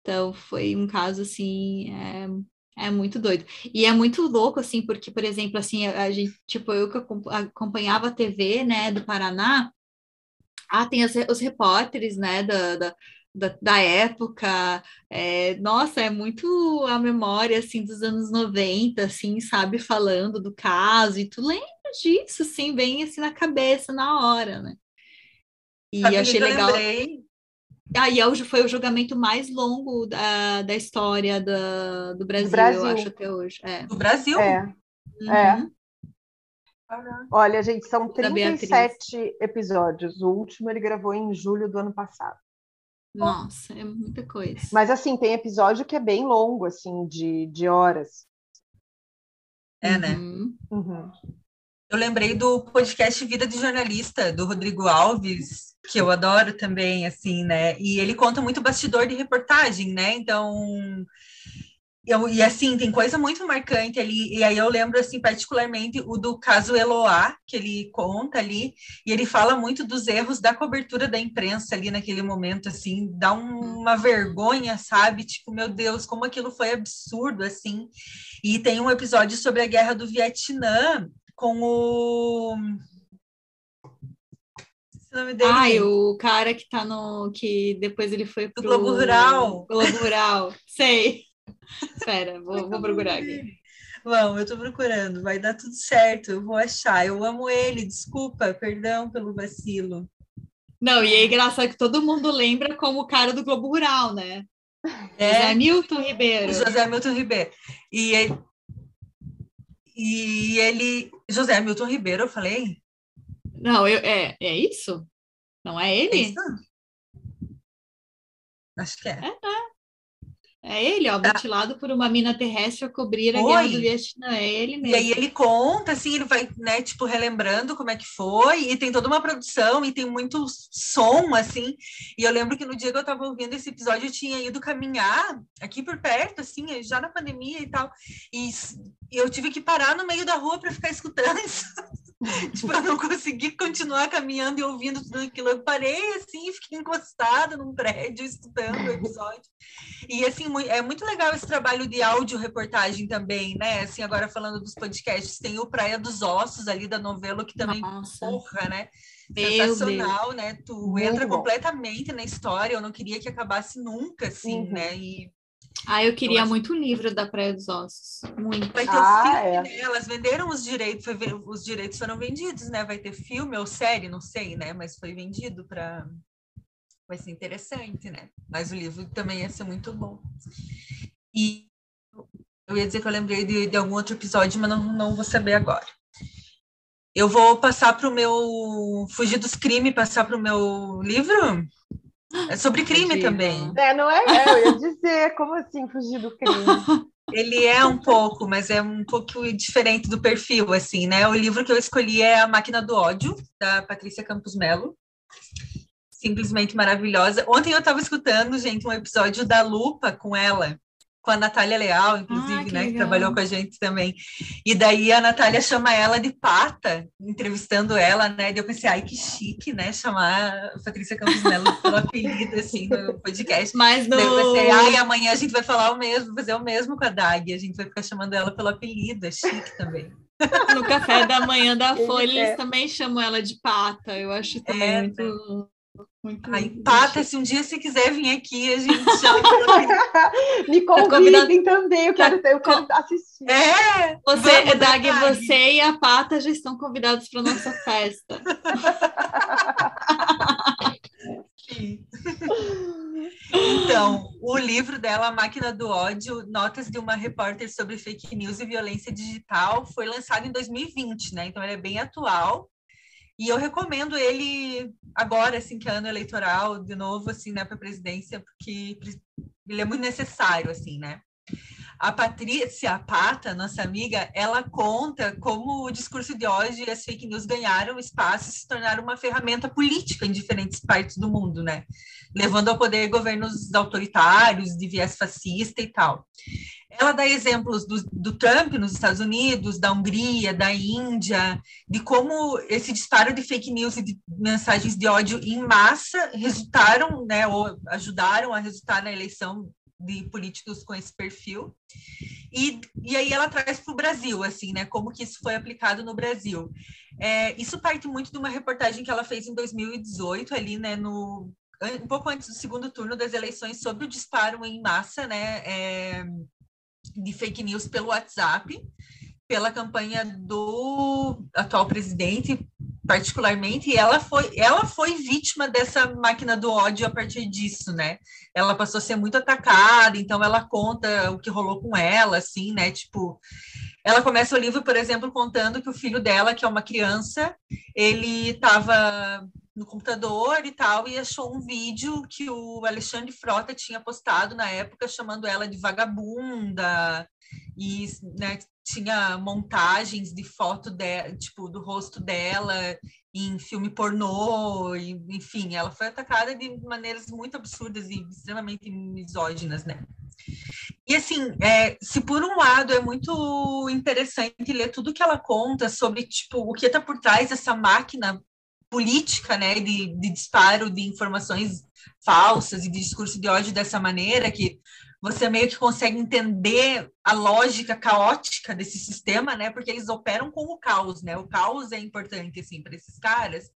Então foi um caso assim é, é muito doido. E é muito louco, assim, porque, por exemplo, assim, a, gente, tipo, eu que acompanhava a TV, né, do Paraná, ah, tem os, os repórteres, né, da, da, da, da época, é, nossa, é muito a memória, assim, dos anos 90, assim, sabe, falando do caso, e tu lembra disso, assim, bem, assim, na cabeça, na hora, né? E Sabe achei legal... Lembrei? Aí ah, foi o julgamento mais longo da, da história da, do, Brasil, do Brasil, eu acho, até hoje. É.
Do Brasil?
É. Uhum. é. Olha, gente, são 37 episódios. O último ele gravou em julho do ano passado.
Nossa, é muita coisa.
Mas assim, tem episódio que é bem longo, assim, de, de horas.
É, né?
Uhum.
Uhum.
Eu lembrei do podcast Vida de Jornalista, do Rodrigo Alves, que eu adoro também, assim, né? E ele conta muito bastidor de reportagem, né? Então, eu, e assim, tem coisa muito marcante ali, e aí eu lembro, assim, particularmente o do caso Eloá, que ele conta ali, e ele fala muito dos erros da cobertura da imprensa ali naquele momento, assim, dá um, uma vergonha, sabe? Tipo, meu Deus, como aquilo foi absurdo, assim. E tem um episódio sobre a guerra do Vietnã, com o.
O nome dele? Ai, o cara que tá no. que depois ele foi
pro. Do Globo Rural.
Globo Rural. Sei. Espera, vou, vou procurar aqui.
Vamos, eu tô procurando, vai dar tudo certo, eu vou achar. Eu amo ele, desculpa, perdão pelo vacilo.
Não, e é engraçado que todo mundo lembra como o cara do Globo Rural, né?
É,
José Milton Ribeiro.
José Milton Ribeiro. E e ele. José Milton Ribeiro, eu falei?
Não, eu, é, é isso? Não é ele? É?
Acho que é.
É, é. É ele, ó, mutilado ah. por uma mina terrestre a cobrir a foi. guerra do Vietnã. É ele mesmo.
E aí ele conta, assim, ele vai, né, tipo, relembrando como é que foi, e tem toda uma produção, e tem muito som, assim. E eu lembro que no dia que eu tava ouvindo esse episódio, eu tinha ido caminhar aqui por perto, assim, já na pandemia e tal. E, e eu tive que parar no meio da rua para ficar escutando [laughs] isso. [laughs] tipo, eu não consegui continuar caminhando e ouvindo tudo aquilo. Eu parei assim e fiquei encostada num prédio estudando o episódio. E assim, é muito legal esse trabalho de áudio reportagem também, né? Assim, agora falando dos podcasts, tem o Praia dos Ossos ali da novela, que também Nossa. porra, né? Sensacional, né? Tu muito entra bom. completamente na história. Eu não queria que acabasse nunca, assim, uhum. né? E
ah, eu queria eu muito o livro da Praia dos Ossos. Muito.
Vai ter ah, filme, é. né? Elas venderam os direitos, foi, os direitos foram vendidos, né? Vai ter filme ou série, não sei, né? Mas foi vendido para. Vai ser interessante, né? Mas o livro também ia ser muito bom. E eu ia dizer que eu lembrei de, de algum outro episódio, mas não, não vou saber agora. Eu vou passar para o meu. Fugir dos crimes, passar para o meu livro. É sobre crime também.
É, não é? é? Eu ia dizer, como assim fugir do crime? [laughs]
Ele é um pouco, mas é um pouco diferente do perfil, assim, né? O livro que eu escolhi é A Máquina do Ódio, da Patrícia Campos Melo. Simplesmente maravilhosa. Ontem eu estava escutando, gente, um episódio da Lupa com ela com a Natália Leal, inclusive, ah, que né, legal. que trabalhou com a gente também. E daí a Natália chama ela de pata, entrevistando ela, né? E eu pensei, ai, que chique, né? Chamar a Patrícia Campos Melo [laughs] pelo apelido, assim, no podcast.
Mas no...
Daí eu pensei, ai, amanhã a gente vai falar o mesmo, fazer o mesmo com a Dag, a gente vai ficar chamando ela pelo apelido, é chique também.
No café da manhã da [laughs] Folha, eles é. também chamam ela de pata, eu acho também é, muito...
Muito Aí, Pata, se um dia você quiser vir aqui, a gente [laughs] chama.
Me tá convidem tá também, eu quero, eu quero assistir.
É! Você, Dag, você e a Pata já estão convidados para nossa festa.
Então, o livro dela, A Máquina do Ódio, Notas de uma Repórter sobre Fake News e Violência Digital, foi lançado em 2020, né? Então, ele é bem atual. E eu recomendo ele agora, assim, que é ano eleitoral, de novo, assim, né, para a presidência, porque ele é muito necessário, assim, né? A Patrícia Pata, nossa amiga, ela conta como o discurso de ódio e as fake news ganharam espaço e se tornaram uma ferramenta política em diferentes partes do mundo, né? Levando ao poder governos autoritários, de viés fascista e tal. Ela dá exemplos do, do Trump nos Estados Unidos, da Hungria, da Índia, de como esse disparo de fake news e de mensagens de ódio em massa resultaram, né, ou ajudaram a resultar na eleição de políticos com esse perfil. E, e aí ela traz para o Brasil, assim, né, como que isso foi aplicado no Brasil. É, isso parte muito de uma reportagem que ela fez em 2018, ali, né, no um pouco antes do segundo turno das eleições sobre o disparo em massa, né, é, de fake news pelo WhatsApp, pela campanha do atual presidente, particularmente, e ela foi, ela foi vítima dessa máquina do ódio a partir disso, né? Ela passou a ser muito atacada, então ela conta o que rolou com ela, assim, né? Tipo, ela começa o livro, por exemplo, contando que o filho dela, que é uma criança, ele estava no computador e tal, e achou um vídeo que o Alexandre Frota tinha postado na época, chamando ela de vagabunda, e né, tinha montagens de foto de, tipo, do rosto dela em filme pornô, e, enfim, ela foi atacada de maneiras muito absurdas e extremamente misóginas, né? E assim, é, se por um lado é muito interessante ler tudo que ela conta sobre tipo o que está por trás dessa máquina política, né, de, de disparo de informações falsas e de discurso de ódio dessa maneira, que você meio que consegue entender a lógica caótica desse sistema, né? Porque eles operam com o caos, né? O caos é importante assim para esses caras.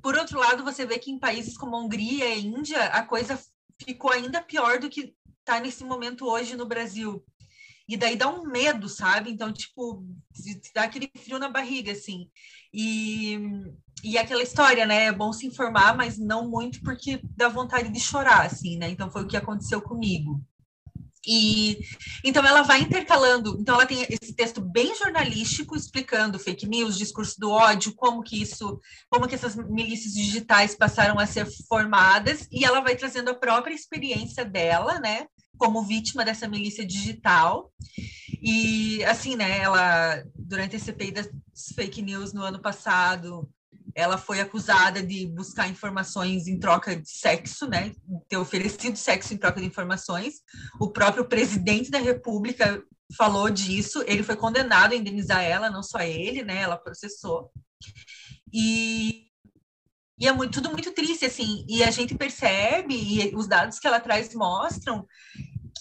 Por outro lado, você vê que em países como Hungria e Índia, a coisa ficou ainda pior do que está nesse momento hoje no Brasil. E daí dá um medo, sabe? Então, tipo, dá aquele frio na barriga, assim. E, e aquela história, né? É bom se informar, mas não muito porque dá vontade de chorar, assim, né? Então foi o que aconteceu comigo. E então ela vai intercalando, então ela tem esse texto bem jornalístico explicando fake news, discurso do ódio, como que isso, como que essas milícias digitais passaram a ser formadas, e ela vai trazendo a própria experiência dela, né, como vítima dessa milícia digital. E assim, né, ela durante a CPI das fake news no ano passado, ela foi acusada de buscar informações em troca de sexo, né? Ter oferecido sexo em troca de informações. O próprio presidente da República falou disso. Ele foi condenado a indenizar ela, não só ele, né? Ela processou. E e é muito, tudo muito triste, assim, e a gente percebe, e os dados que ela traz mostram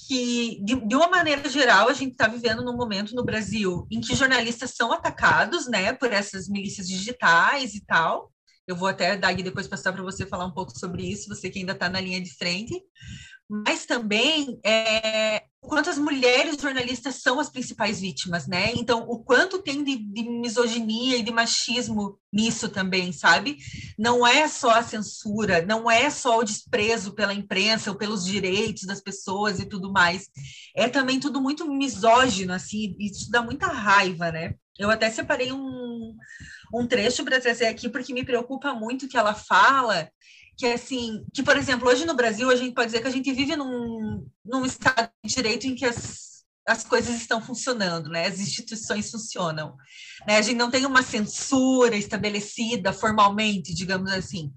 que, de, de, uma maneira geral, a gente está vivendo num momento no Brasil em que jornalistas são atacados, né, por essas milícias digitais e tal. Eu vou até, Dag, depois passar para você falar um pouco sobre isso, você que ainda está na linha de frente mas também é, o quanto as mulheres jornalistas são as principais vítimas, né? Então, o quanto tem de, de, misoginia e de machismo nisso também, sabe? Não é só a censura, não é só o desprezo pela imprensa ou pelos direitos das pessoas e tudo mais. É também tudo muito misógino, assim, isso dá muita raiva, né? Eu até separei um, um trecho para trazer aqui, porque me preocupa muito que ela fala que assim, que por exemplo, hoje no Brasil a gente pode dizer que a gente vive num, num estado de direito em que as, as coisas estão funcionando, né? As instituições funcionam, né? A gente não tem uma censura estabelecida formalmente, digamos assim,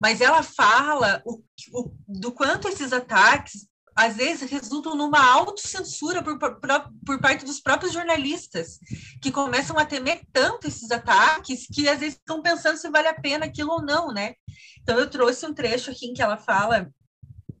mas ela fala o, o, do quanto esses ataques às vezes resultam numa autocensura por, por, por parte dos próprios jornalistas, que começam a temer tanto esses ataques que às vezes estão pensando se vale a pena aquilo ou não, né? Então eu trouxe um trecho aqui em que ela fala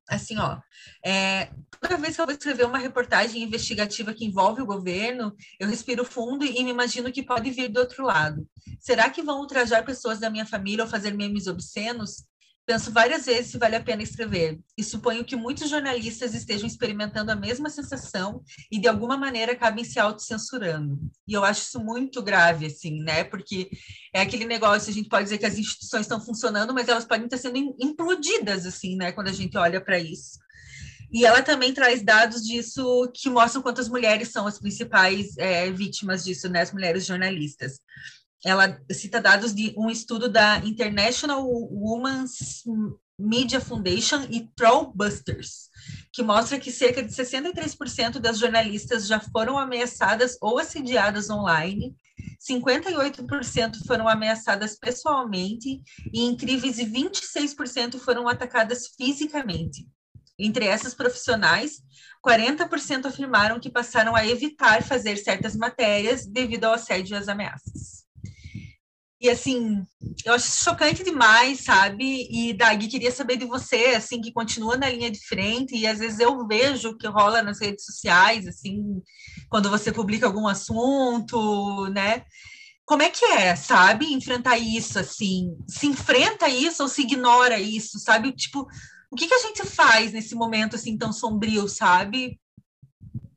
assim, ó, é, toda vez que eu vou escrever uma reportagem investigativa que envolve o governo, eu respiro fundo e me imagino que pode vir do outro lado. Será que vão ultrajar pessoas da minha família ou fazer memes obscenos? Penso várias vezes se vale a pena escrever, e suponho que muitos jornalistas estejam experimentando a mesma sensação e, de alguma maneira, acabem se autocensurando. E eu acho isso muito grave, assim, né? Porque é aquele negócio, a gente pode dizer que as instituições estão funcionando, mas elas podem estar sendo implodidas, assim, né? Quando a gente olha para isso. E ela também traz dados disso que mostram quantas mulheres são as principais é, vítimas disso, né? As mulheres jornalistas ela cita dados de um estudo da International Women's Media Foundation e Trollbusters, que mostra que cerca de 63% das jornalistas já foram ameaçadas ou assediadas online, 58% foram ameaçadas pessoalmente e incríveis 26% foram atacadas fisicamente. Entre essas profissionais, 40% afirmaram que passaram a evitar fazer certas matérias devido ao assédio e às ameaças. E assim, eu acho chocante demais, sabe? E Dag, queria saber de você, assim, que continua na linha de frente, e às vezes eu vejo o que rola nas redes sociais, assim, quando você publica algum assunto, né? Como é que é, sabe? Enfrentar isso, assim, se enfrenta isso ou se ignora isso, sabe? Tipo, o que, que a gente faz nesse momento, assim, tão sombrio, sabe?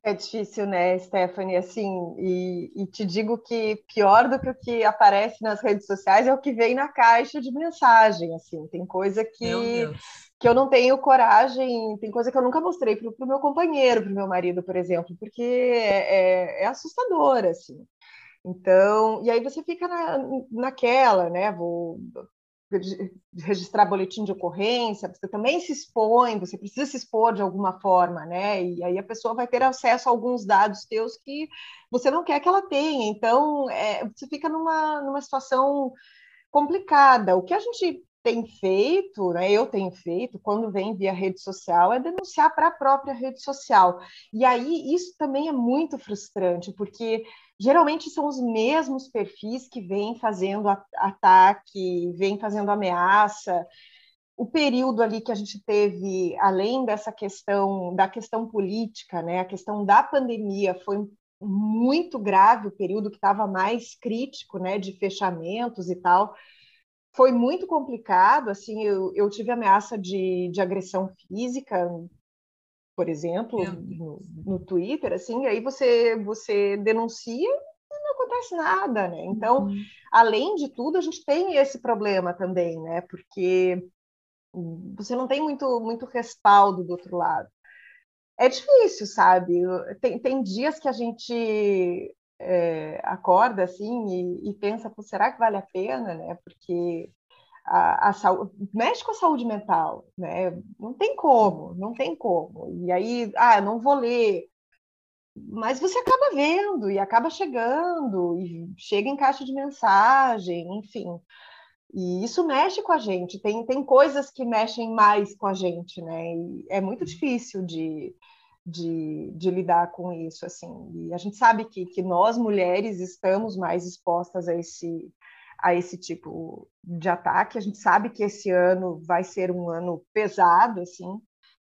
É difícil, né, Stephanie? Assim, e, e, te digo que pior do que o que aparece nas redes sociais é o que vem na caixa de mensagem. Assim, tem coisa que, que eu não tenho coragem, tem coisa que eu nunca mostrei para o meu companheiro, para o meu marido, por exemplo, porque é, é, é assustador, assim. Então, e aí você fica na, naquela, né? Vou registrar boletim de ocorrência, você também se expõe, você precisa se expor de alguma forma, né? E aí a pessoa vai ter acesso a alguns dados teus que você não quer que ela tenha. Então, é, você fica numa, numa situação complicada. O que a gente tem feito, né, eu tenho feito, quando vem via rede social, é denunciar para a própria rede social. E aí isso também é muito frustrante, porque geralmente são os mesmos perfis que vêm fazendo ataque, vêm fazendo ameaça. O período ali que a gente teve, além dessa questão da questão política, né, a questão da pandemia foi muito grave, o período que estava mais crítico, né, de fechamentos e tal foi muito complicado, assim, eu, eu tive ameaça de, de agressão física, por exemplo, no, no, Twitter, assim, aí você, você denuncia e não acontece nada, né? Então, uhum. além de tudo, a gente tem esse problema também, né? Porque você não tem muito, muito respaldo do outro lado. É difícil, sabe? Tem, tem dias que a gente é, acorda assim e, e pensa, será que vale a pena, né? Porque a, a saúde, mexe com a saúde mental, né? Não tem como, não tem como. E aí, ah, não vou ler. Mas você acaba vendo e acaba chegando, e chega em caixa de mensagem, enfim. E isso mexe com a gente. Tem, tem coisas que mexem mais com a gente, né? E é muito difícil de, de, de, lidar com isso, assim. E a gente sabe que, que nós, mulheres, estamos mais expostas a esse, a esse tipo de ataque. A gente sabe que esse ano vai ser um ano pesado, assim,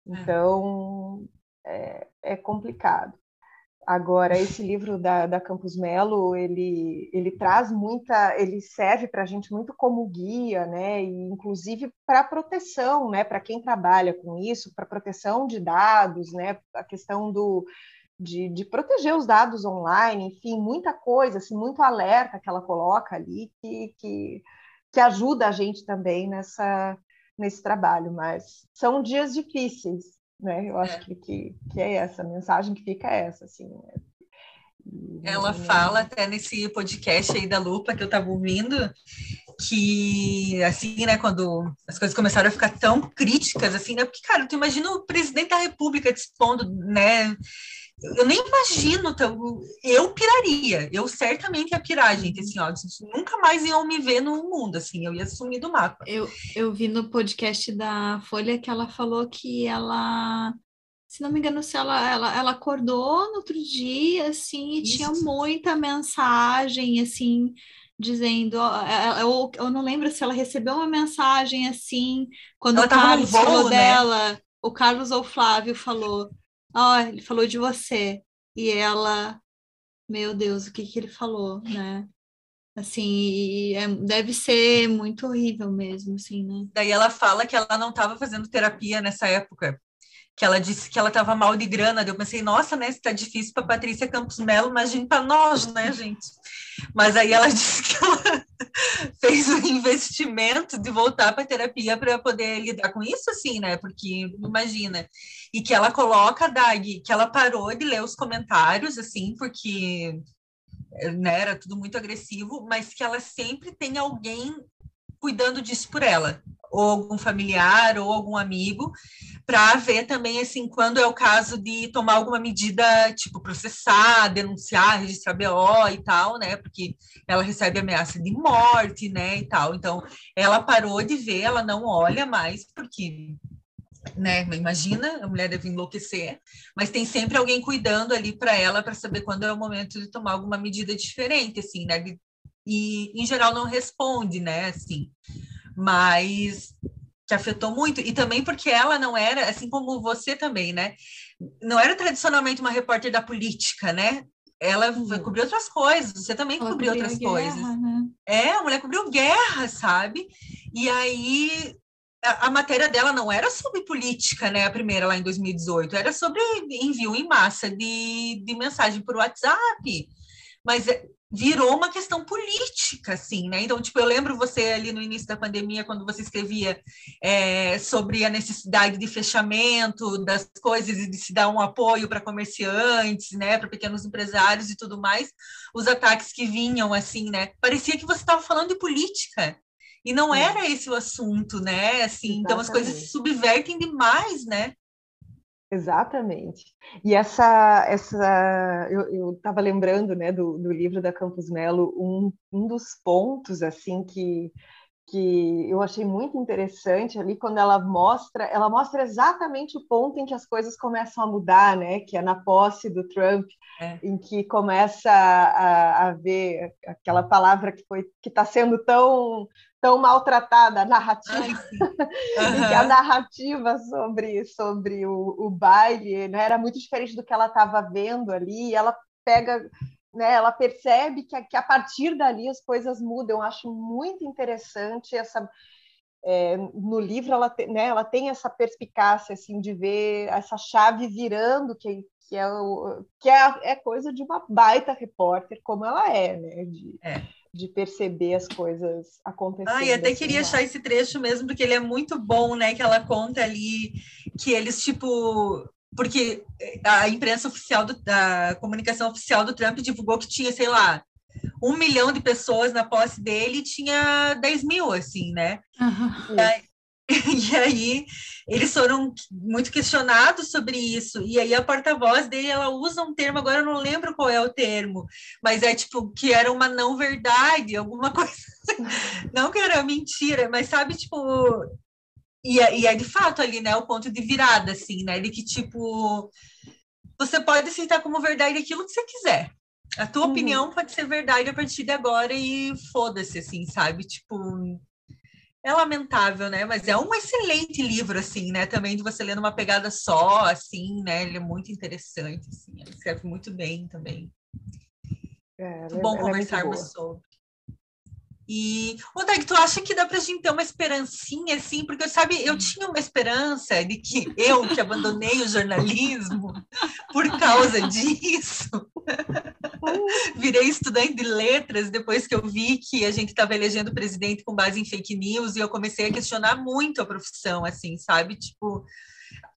então é, é complicado. Agora, esse [laughs] livro da, da Campus Melo, ele, ele traz muita, ele serve para a gente muito como guia, né? E inclusive para proteção, né? Para quem trabalha com isso, para proteção de dados, né? A questão do, de, de, proteger os dados online, enfim, muita coisa, assim, muito alerta que ela coloca ali que, que, que ajuda a gente também nessa, nesse trabalho. Mas são dias difíceis, né? Eu acho é. que, que, que, é essa, a mensagem que fica é essa, assim. Né?
Ela fala até nesse podcast aí da Lupa que eu estava ouvindo que assim, né, quando as coisas começaram a ficar tão críticas assim, né? Porque cara, tu imagina o presidente da República dispondo, né, eu nem imagino, eu piraria, eu certamente ia pirar, gente, assim, ó, nunca mais iam me ver no mundo, assim, eu ia sumir do mapa.
Eu, eu vi no podcast da Folha que ela falou que ela, se não me engano, se ela, ela, ela acordou no outro dia, assim, e Isso. tinha muita mensagem, assim, dizendo, eu, eu não lembro se ela recebeu uma mensagem, assim, quando ela o Carlos voo, falou né? dela, o Carlos ou o Flávio falou ó, oh, ele falou de você. E ela, meu Deus, o que que ele falou, né? Assim, é, deve ser muito horrível mesmo, assim, né?
Daí ela fala que ela não estava fazendo terapia nessa época, que ela disse que ela estava mal de grana. Eu pensei, nossa, né, está difícil para Patrícia Campos Melo, imagine para nós, né, gente? Mas aí ela [laughs] disse que ela [laughs] fez um investimento de voltar para terapia para poder lidar com isso, assim, né? Porque imagina. E que ela coloca, Dag, que ela parou de ler os comentários, assim, porque né, era tudo muito agressivo, mas que ela sempre tem alguém cuidando disso por ela, ou algum familiar, ou algum amigo, para ver também, assim, quando é o caso de tomar alguma medida, tipo, processar, denunciar, registrar BO e tal, né, porque ela recebe ameaça de morte, né, e tal, então, ela parou de ver, ela não olha mais, porque né? Imagina, a mulher deve enlouquecer, mas tem sempre alguém cuidando ali para ela para saber quando é o momento de tomar alguma medida diferente, assim, né? E em geral não responde, né? Assim, mas que afetou muito e também porque ela não era, assim como você também, né? Não era tradicionalmente uma repórter da política, né? Ela cobriu outras coisas, você também ela cobriu outras guerra, coisas. Né? É, a mulher cobriu guerra, sabe? E aí a, matéria dela não era sobre política, né? A primeira lá em 2018, era sobre envio em massa de, de mensagem por WhatsApp. Mas é, virou uma questão política, assim, né? Então, tipo, eu lembro você ali no início da pandemia, quando você escrevia é, sobre a necessidade de fechamento das coisas e de se dar um apoio para comerciantes, né, para pequenos empresários e tudo mais, os ataques que vinham, assim, né? Parecia que você estava falando de política. E não era esse o assunto, né? Assim, então as coisas se subvertem demais, né?
Exatamente. E essa, essa eu estava lembrando, né, do, do livro da Campos Melo, um, um dos pontos assim que que eu achei muito interessante ali quando ela mostra, ela mostra exatamente o ponto em que as coisas começam a mudar, né? Que é na posse do Trump, é. em que começa a, a ver aquela palavra que foi que está sendo tão tão maltratada, a narrativa, uhum. [laughs] que a narrativa sobre sobre o, o baile, né? Era muito diferente do que ela estava vendo ali. E ela pega né, ela percebe que, que a partir dali as coisas mudam. Eu acho muito interessante essa. É, no livro ela, te, né, ela tem essa perspicácia assim de ver essa chave virando que, que, é, o, que é, é coisa de uma baita repórter como ela é, né? De, é. De perceber as coisas acontecendo.
Ah, e até assim, queria achar esse trecho mesmo, porque ele é muito bom, né? Que ela conta ali que eles, tipo, porque a imprensa oficial, do, a comunicação oficial do Trump divulgou que tinha, sei lá, um milhão de pessoas na posse dele e tinha 10 mil, assim, né? Uhum. E, aí, [laughs] e, aí, eles foram muito questionados sobre isso. E aí a porta-voz dele, ela usa um termo, agora eu não lembro qual é o termo, mas é tipo que era uma não verdade, alguma [laughs] coisa. Não que era mentira, mas sabe, tipo, e é, e é de fato ali, né, o ponto de virada, assim, né? De que, tipo, você pode aceitar como verdade aquilo que você quiser. A tua uhum. opinião pode ser verdade a partir de agora e foda-se, assim, sabe? Tipo, é lamentável, né? Mas é um excelente livro, assim, né? Também de você ler numa pegada só, assim, né? Ele é muito interessante, assim. Ele escreve muito bem também. É, muito bom é conversarmos é sobre. E, Odag, tu acha que dá para a gente ter uma esperancinha, assim? Porque, sabe, eu tinha uma esperança de que eu, que abandonei o jornalismo por causa [laughs] disso, [laughs] [laughs] virei estudante de letras depois que eu vi que a gente estava elegendo presidente com base em fake news e eu comecei a questionar muito a profissão, assim, sabe? Tipo,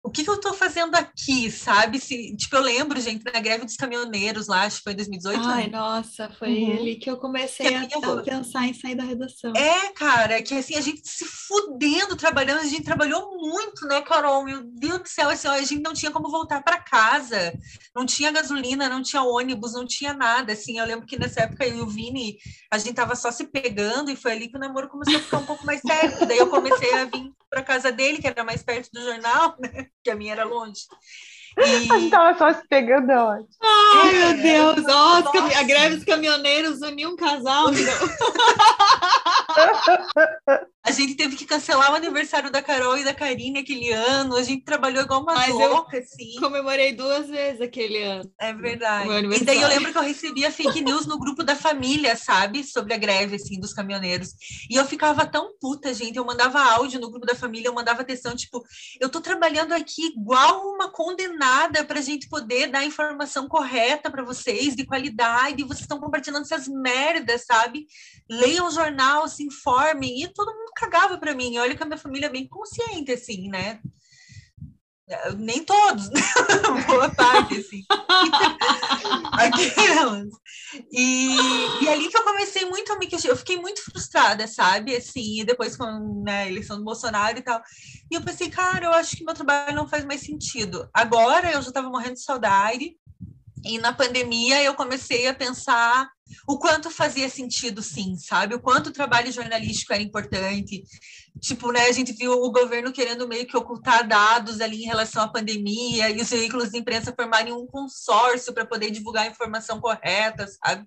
o que, que eu estou fazendo aqui, sabe? Se, tipo, eu lembro, gente, na greve dos caminhoneiros lá, acho que foi em 2018.
Ai, né? nossa, foi uhum. ali que eu comecei que a, a pensar em sair da redação.
É, cara, que assim, a gente se fudendo, trabalhando, a gente trabalhou muito, né, Carol? Meu Deus do céu, assim, ó, a gente não tinha como voltar para casa, não tinha gasolina, não tinha ônibus, não tinha nada, assim, eu lembro que nessa época eu e o Vini, a gente tava só se pegando e foi ali que o namoro começou a ficar um pouco mais sério, daí eu comecei a vir para casa dele, que era mais perto do jornal, [laughs] né? que a minha era longe.
E... [laughs] A gente tava só se pegando
onde? Ai, é, meu Deus! Nossa, a greve dos caminhoneiros uniu um casal. [laughs]
a gente teve que cancelar o aniversário da Carol e da Karine aquele ano. A gente trabalhou igual uma Mas louca, assim.
Comemorei duas vezes aquele ano.
É verdade. E daí eu lembro que eu recebia fake news no grupo da família, sabe? Sobre a greve, assim, dos caminhoneiros. E eu ficava tão puta, gente. Eu mandava áudio no grupo da família, eu mandava atenção, tipo, eu tô trabalhando aqui igual uma condenada pra gente poder dar a informação correta para vocês, de qualidade, e vocês estão compartilhando essas merdas, sabe? Leiam o jornal, se informem. E todo mundo cagava para mim. Olha que a minha família é bem consciente, assim, né? Nem todos, [laughs] né? boa parte, assim. [laughs] Aquelas. E, e ali que eu comecei muito a me questionar, eu fiquei muito frustrada, sabe? Assim, e depois com né, a eleição do Bolsonaro e tal. E eu pensei, cara, eu acho que meu trabalho não faz mais sentido. Agora eu já estava morrendo de saudade, e na pandemia eu comecei a pensar o quanto fazia sentido, sim, sabe? O quanto o trabalho jornalístico era importante. Tipo, né, a gente viu o governo querendo meio que ocultar dados ali em relação à pandemia e os veículos de imprensa formarem um consórcio para poder divulgar a informação correta, sabe?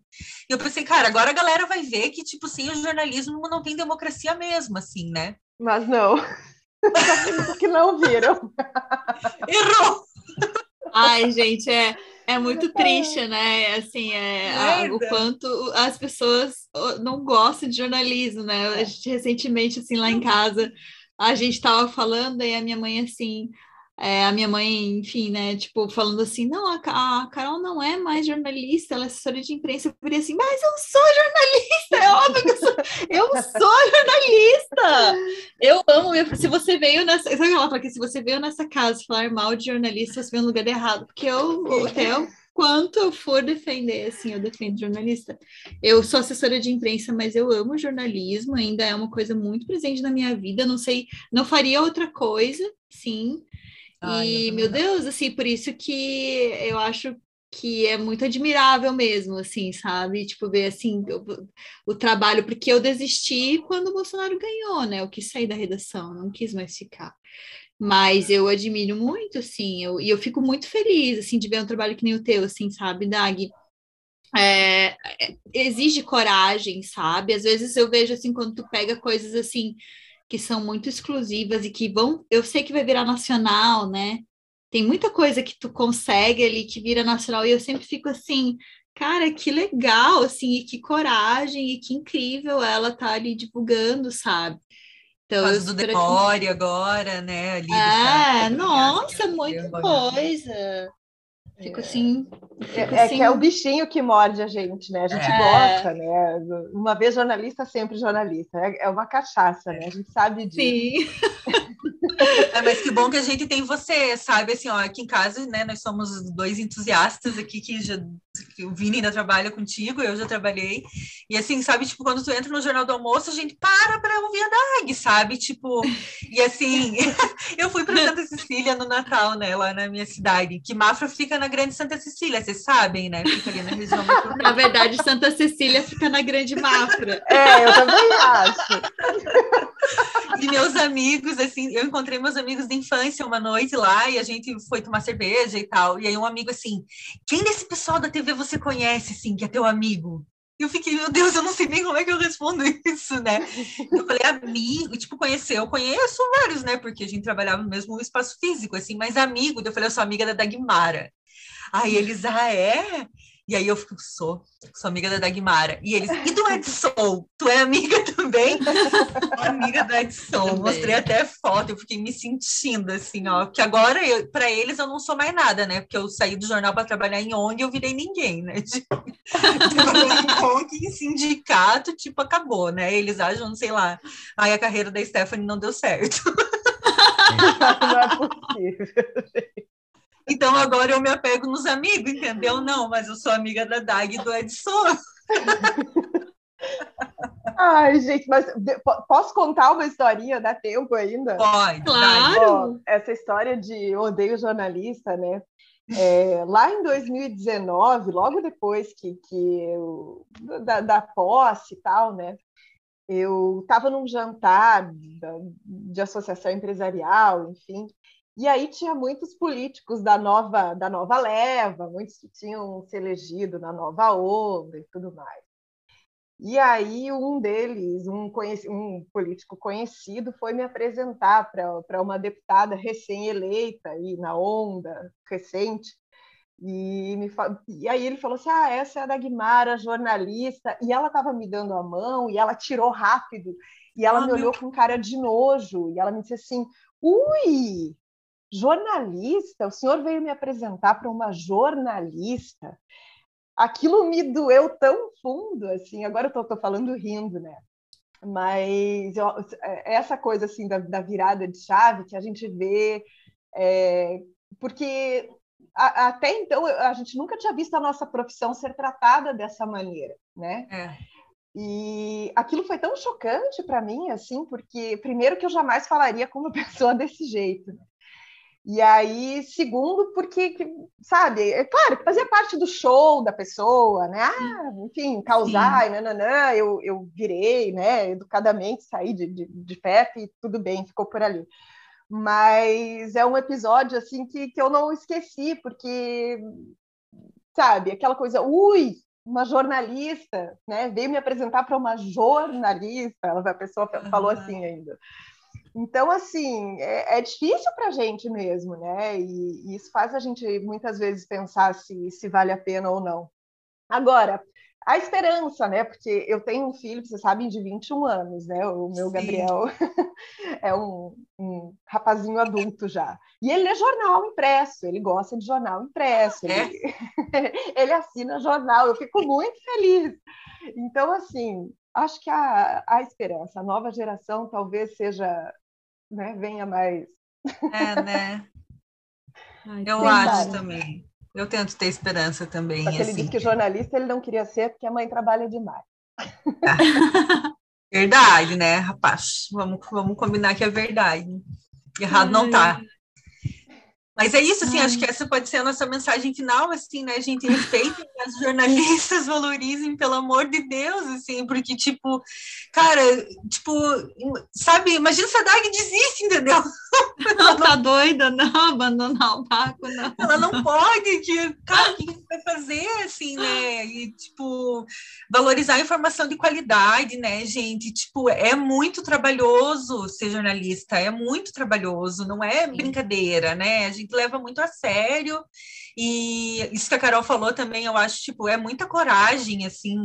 E eu pensei, cara, agora a galera vai ver que, tipo, sim, o jornalismo não tem democracia mesmo, assim, né?
Mas não. [laughs] que não viram.
Errou!
Ai, gente, é, é muito triste, né? Assim, é, a, o quanto as pessoas não gostam de jornalismo, né? A gente, recentemente, assim, lá em casa, a gente estava falando e a minha mãe, assim, é, a minha mãe, enfim, né, tipo, falando assim, não, a, a, Carol não é mais jornalista, ela é assessora de imprensa. Eu falei assim, mas eu sou jornalista, é óbvio que eu sou, eu sou jornalista. Eu amo, eu, se você veio nessa, sabe ela fala que se você veio nessa casa falar mal de jornalista, você veio no lugar errado, porque eu, até o quanto eu for defender, assim, eu defendo jornalista. Eu sou assessora de imprensa, mas eu amo jornalismo, ainda é uma coisa muito presente na minha vida, não sei, não faria outra coisa, sim, Ai, e, meu Deus, assim, por isso que eu acho que é muito admirável mesmo, assim, sabe? Tipo, ver, assim, o, o, trabalho, porque eu desisti quando o Bolsonaro ganhou, né? Eu quis sair da redação, não quis mais ficar. Mas eu admiro muito, assim, eu, e eu fico muito feliz, assim, de ver um trabalho que nem o teu, assim, sabe, Dag? É, é, exige coragem, sabe? Às vezes eu vejo, assim, quando tu pega coisas, assim, que são muito exclusivas e que vão, eu sei que vai virar nacional, né? Tem muita coisa que tu consegue ali que vira nacional e eu sempre fico assim, cara, que legal, assim, e que coragem e que incrível ela tá ali divulgando, sabe?
Então, Faz do Demore agora, né?
Ali é, nossa, muita coisa. Fico assim.
Fico é, assim... que é o bichinho que morde a gente, né? A gente é. gosta, né? Uma vez jornalista, sempre jornalista. É, é uma cachaça, né? A gente sabe disso.
Sim. [laughs]
É, mas que bom que a gente tem você, sabe? Assim, ó, aqui em casa, né? Nós somos dois entusiastas aqui que já que o Vini ainda trabalha contigo, eu já trabalhei. E assim, sabe, tipo, quando tu entra no Jornal do Almoço, a gente para para ouvir a DAG, sabe? Tipo, e assim, [laughs] eu fui para Santa Cecília no Natal, né, lá na minha cidade, que Mafra fica na Grande Santa Cecília, vocês sabem, né? Fica ali na região
Na verdade, Santa Cecília fica na Grande Mafra.
É, eu também acho.
E meus amigos, assim, eu encontrei meus amigos de infância uma noite lá e a gente foi tomar cerveja e tal. E aí um amigo assim, quem desse pessoal da TV você conhece, assim, que é teu amigo? Eu fiquei, meu Deus, eu não sei nem como é que eu respondo isso, né? Eu falei, amigo, tipo, conhecer, eu conheço vários, né? Porque a gente trabalhava no mesmo espaço físico, assim, mas amigo, eu falei, eu sou amiga da Dagmara. Aí eles, ah, é? E aí eu fico, sou, sou amiga da Dagmara. E eles, e do [laughs] Edson? Tu é amiga também? [laughs] amiga do Edson. Mostrei até foto, eu fiquei me sentindo assim, ó. Que agora, para eles, eu não sou mais nada, né? Porque eu saí do jornal para trabalhar em ONG eu virei ninguém, né? [laughs] Tipo, em ONG, em sindicato, tipo, acabou, né? Eles acham, sei lá, aí a carreira da Stephanie não deu certo.
não é possível.
Então agora eu me apego nos amigos, entendeu? Não, mas eu sou amiga da Dag e do Edson. [laughs]
Ai, gente, mas posso contar uma historinha? Dá tempo ainda?
Pode,
claro.
essa história de odeio jornalista, né? É, lá em 2019, logo depois que, que eu, da, da posse e tal, né? Eu estava num jantar de associação empresarial, enfim, e aí tinha muitos políticos da nova, da nova leva, muitos que tinham se elegido na nova onda e tudo mais. E aí um deles, um, um político conhecido, foi me apresentar para uma deputada recém-eleita e na onda recente. E, me, e aí ele falou assim: Ah, essa é a Dagmara, jornalista. E ela estava me dando a mão e ela tirou rápido. E ela ah, me olhou meu... com cara de nojo. E ela me disse assim: Ui, jornalista? O senhor veio me apresentar para uma jornalista? aquilo me doeu tão fundo, assim, agora eu tô, falando rindo, né? Mas eu, é, essa coisa, assim, da, da, virada de chave que a gente vê, é, porque a, até então a gente nunca tinha visto a nossa profissão ser tratada dessa maneira, né? É. E aquilo foi tão chocante para mim, assim, porque primeiro que eu jamais falaria com uma [laughs] pessoa desse jeito. Né? E aí, segundo, porque, sabe, é claro que fazia parte do show da pessoa, né? Ah, enfim, causar, Sim. e nananã, eu, eu virei, né, educadamente, saí de, de, de perto e tudo bem, ficou por ali. Mas é um episódio, assim, que, que eu não esqueci, porque, sabe, aquela coisa, ui, uma jornalista, né, veio me apresentar para uma jornalista, a pessoa falou assim ainda. Então, assim, é, é difícil para a gente mesmo, né? E, e, isso faz a gente muitas vezes pensar se, se vale a pena ou não. Agora, a esperança, né? Porque eu tenho um filho, vocês sabem, de 21 anos, né? O meu Sim. Gabriel [laughs] é um, um, rapazinho adulto já. E ele lê jornal impresso, ele gosta de jornal impresso, é? ele, [laughs] ele assina jornal, eu fico muito feliz. Então, assim, acho que a, a esperança, a nova geração talvez seja, né, venha mais.
É, né? Ai, eu acho também. Eu tento ter esperança também.
Só que
assim.
ele disse que jornalista ele não queria ser porque a mãe trabalha demais. [laughs]
Verdade, né, rapaz? Vamos, vamos combinar que é verdade. Errado não tá. Mas é isso, assim, Ai. acho que essa pode ser a nossa mensagem final, assim, né, gente? Respeitem as jornalistas, [laughs] valorizem, pelo amor de Deus, assim, porque, tipo, cara, tipo, sabe, imagina se a Dag desiste, entendeu?
Não, tá doida, não, abandonar o barco, não.
Ela não pode, que, cara, o que você vai fazer, assim, né? E, tipo, valorizar a informação de qualidade, né, gente? Tipo, é muito trabalhoso ser jornalista, é muito trabalhoso, não é brincadeira, né? A gente leva muito a sério. E isso que a Carol falou também, eu acho, tipo, é muita coragem, assim.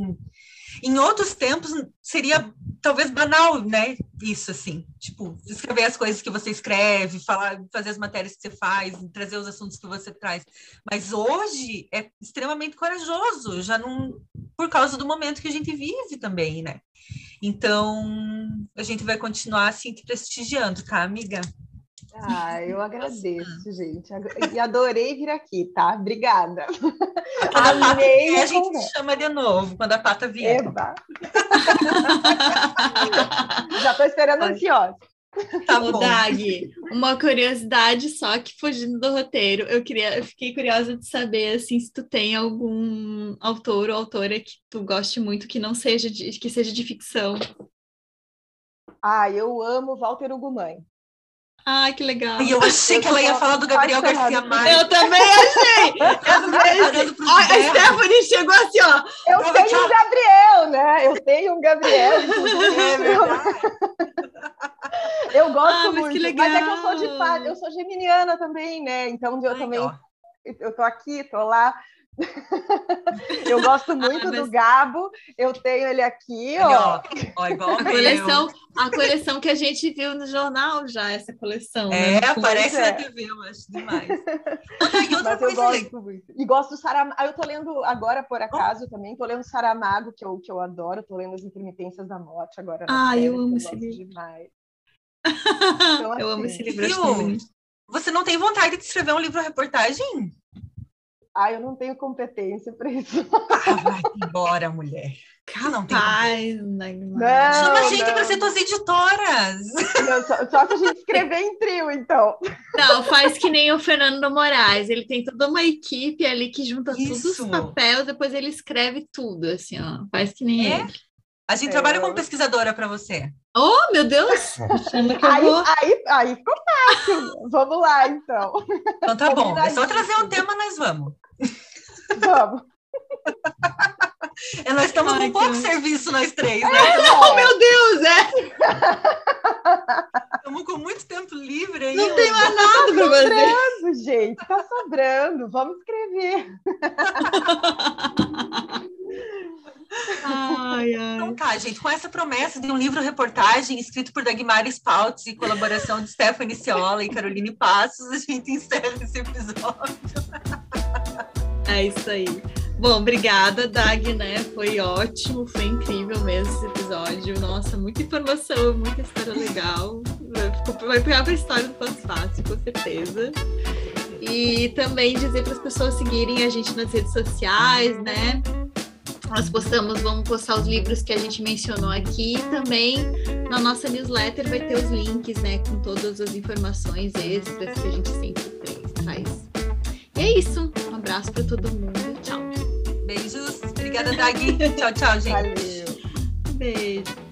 Em outros tempos seria talvez banal, né? Isso, assim, tipo, escrever as coisas que você escreve, falar, fazer as matérias que você faz, trazer os assuntos que você traz. Mas hoje é extremamente corajoso, já não por causa do momento que a gente vive também, né? Então, a gente vai continuar assim te prestigiando, tá, amiga?
Ah, eu agradeço, gente. E adorei vir aqui, tá? Obrigada.
A [laughs] [laughs] Amei a, a gente te chama de novo quando a pata vier.
Eba. Já estou esperando ansiosa.
Tá bom. Dag, uma curiosidade só que fugindo do roteiro, eu queria, eu fiquei curiosa de saber assim se tu tem algum autor ou autora que tu goste muito que não seja de, que seja de ficção.
Ah, eu amo Walter Ugumãe.
Ai, que legal.
E eu achei que ela ia falar do Gabriel Garcia Marques.
Eu também achei. Eu [laughs] também achei. A Stephanie chegou assim, ó.
Eu tenho um Gabriel, né? Eu tenho um Gabriel. [laughs] É eu gosto ah, mas muito. Mas é que eu sou de eu sou geminiana também, né? Então eu Ai, também. Ó. Eu tô aqui, tô lá. Eu gosto muito ah, mas... do Gabo, eu tenho ele aqui, ó.
ó, igual
a coleção, a coleção que a gente viu no jornal já, essa coleção.
Né? É, né? aparece é. na TV, eu acho demais.
e [laughs] outra mas coisa, eu gosto muito. E gosto do Saramago. Ah, eu tô lendo agora, por acaso, oh. também, tô lendo Saramago, que eu, que eu adoro, tô lendo as intermitências da morte agora.
Ah, eu amo [laughs] esse livro. Demais. Então, assim, eu amo esse livro.
Você não tem vontade de escrever um livro-reportagem?
Ah, eu não tenho competência para isso.
Ah, vai embora, mulher.
Não tem Ai,
não, Chama a gente para ser tuas editoras.
Não, só, só se a gente escrever em trio, então.
Não, faz que nem o Fernando Moraes. Ele tem toda uma equipe ali que junta todos os papéis, depois ele escreve tudo, assim, ó. Faz que nem é? ele.
A gente é. trabalha como pesquisadora para você.
Oh, meu Deus! [laughs]
aí, vou... aí, aí ficou fácil. vamos lá, então.
Então tá bom. É só trazer um tema, nós vamos.
Vamos.
É, nós estamos com pouco serviço, nós três, né?
Oh, meu Deus, é!
Estamos com muito tempo livre aí.
Não tem mais nada para fazer.
Tá sobrando, gente. Tá sobrando. Vamos escrever.
Ai, ai. Então tá, gente, com essa promessa de um livro-reportagem escrito por Dagmar Spaltz e colaboração de Stephanie Ciola e Caroline Passos, a gente encerra esse episódio.
É isso aí. Bom, obrigada, Dag, né? Foi ótimo, foi incrível mesmo esse episódio. Nossa, muita informação, muita história legal. Vai pegar para a história do Passo Fácil, com certeza. E também dizer para as pessoas seguirem a gente nas redes sociais, né? Nós postamos, vamos postar os livros que a gente mencionou aqui também na nossa newsletter vai ter os links, né, com todas as informações extras que a gente sempre traz. É isso. Um abraço para todo mundo. Tchau.
Beijos. Obrigada, Dag. tchau, tchau, gente.
Valeu.
Beijo.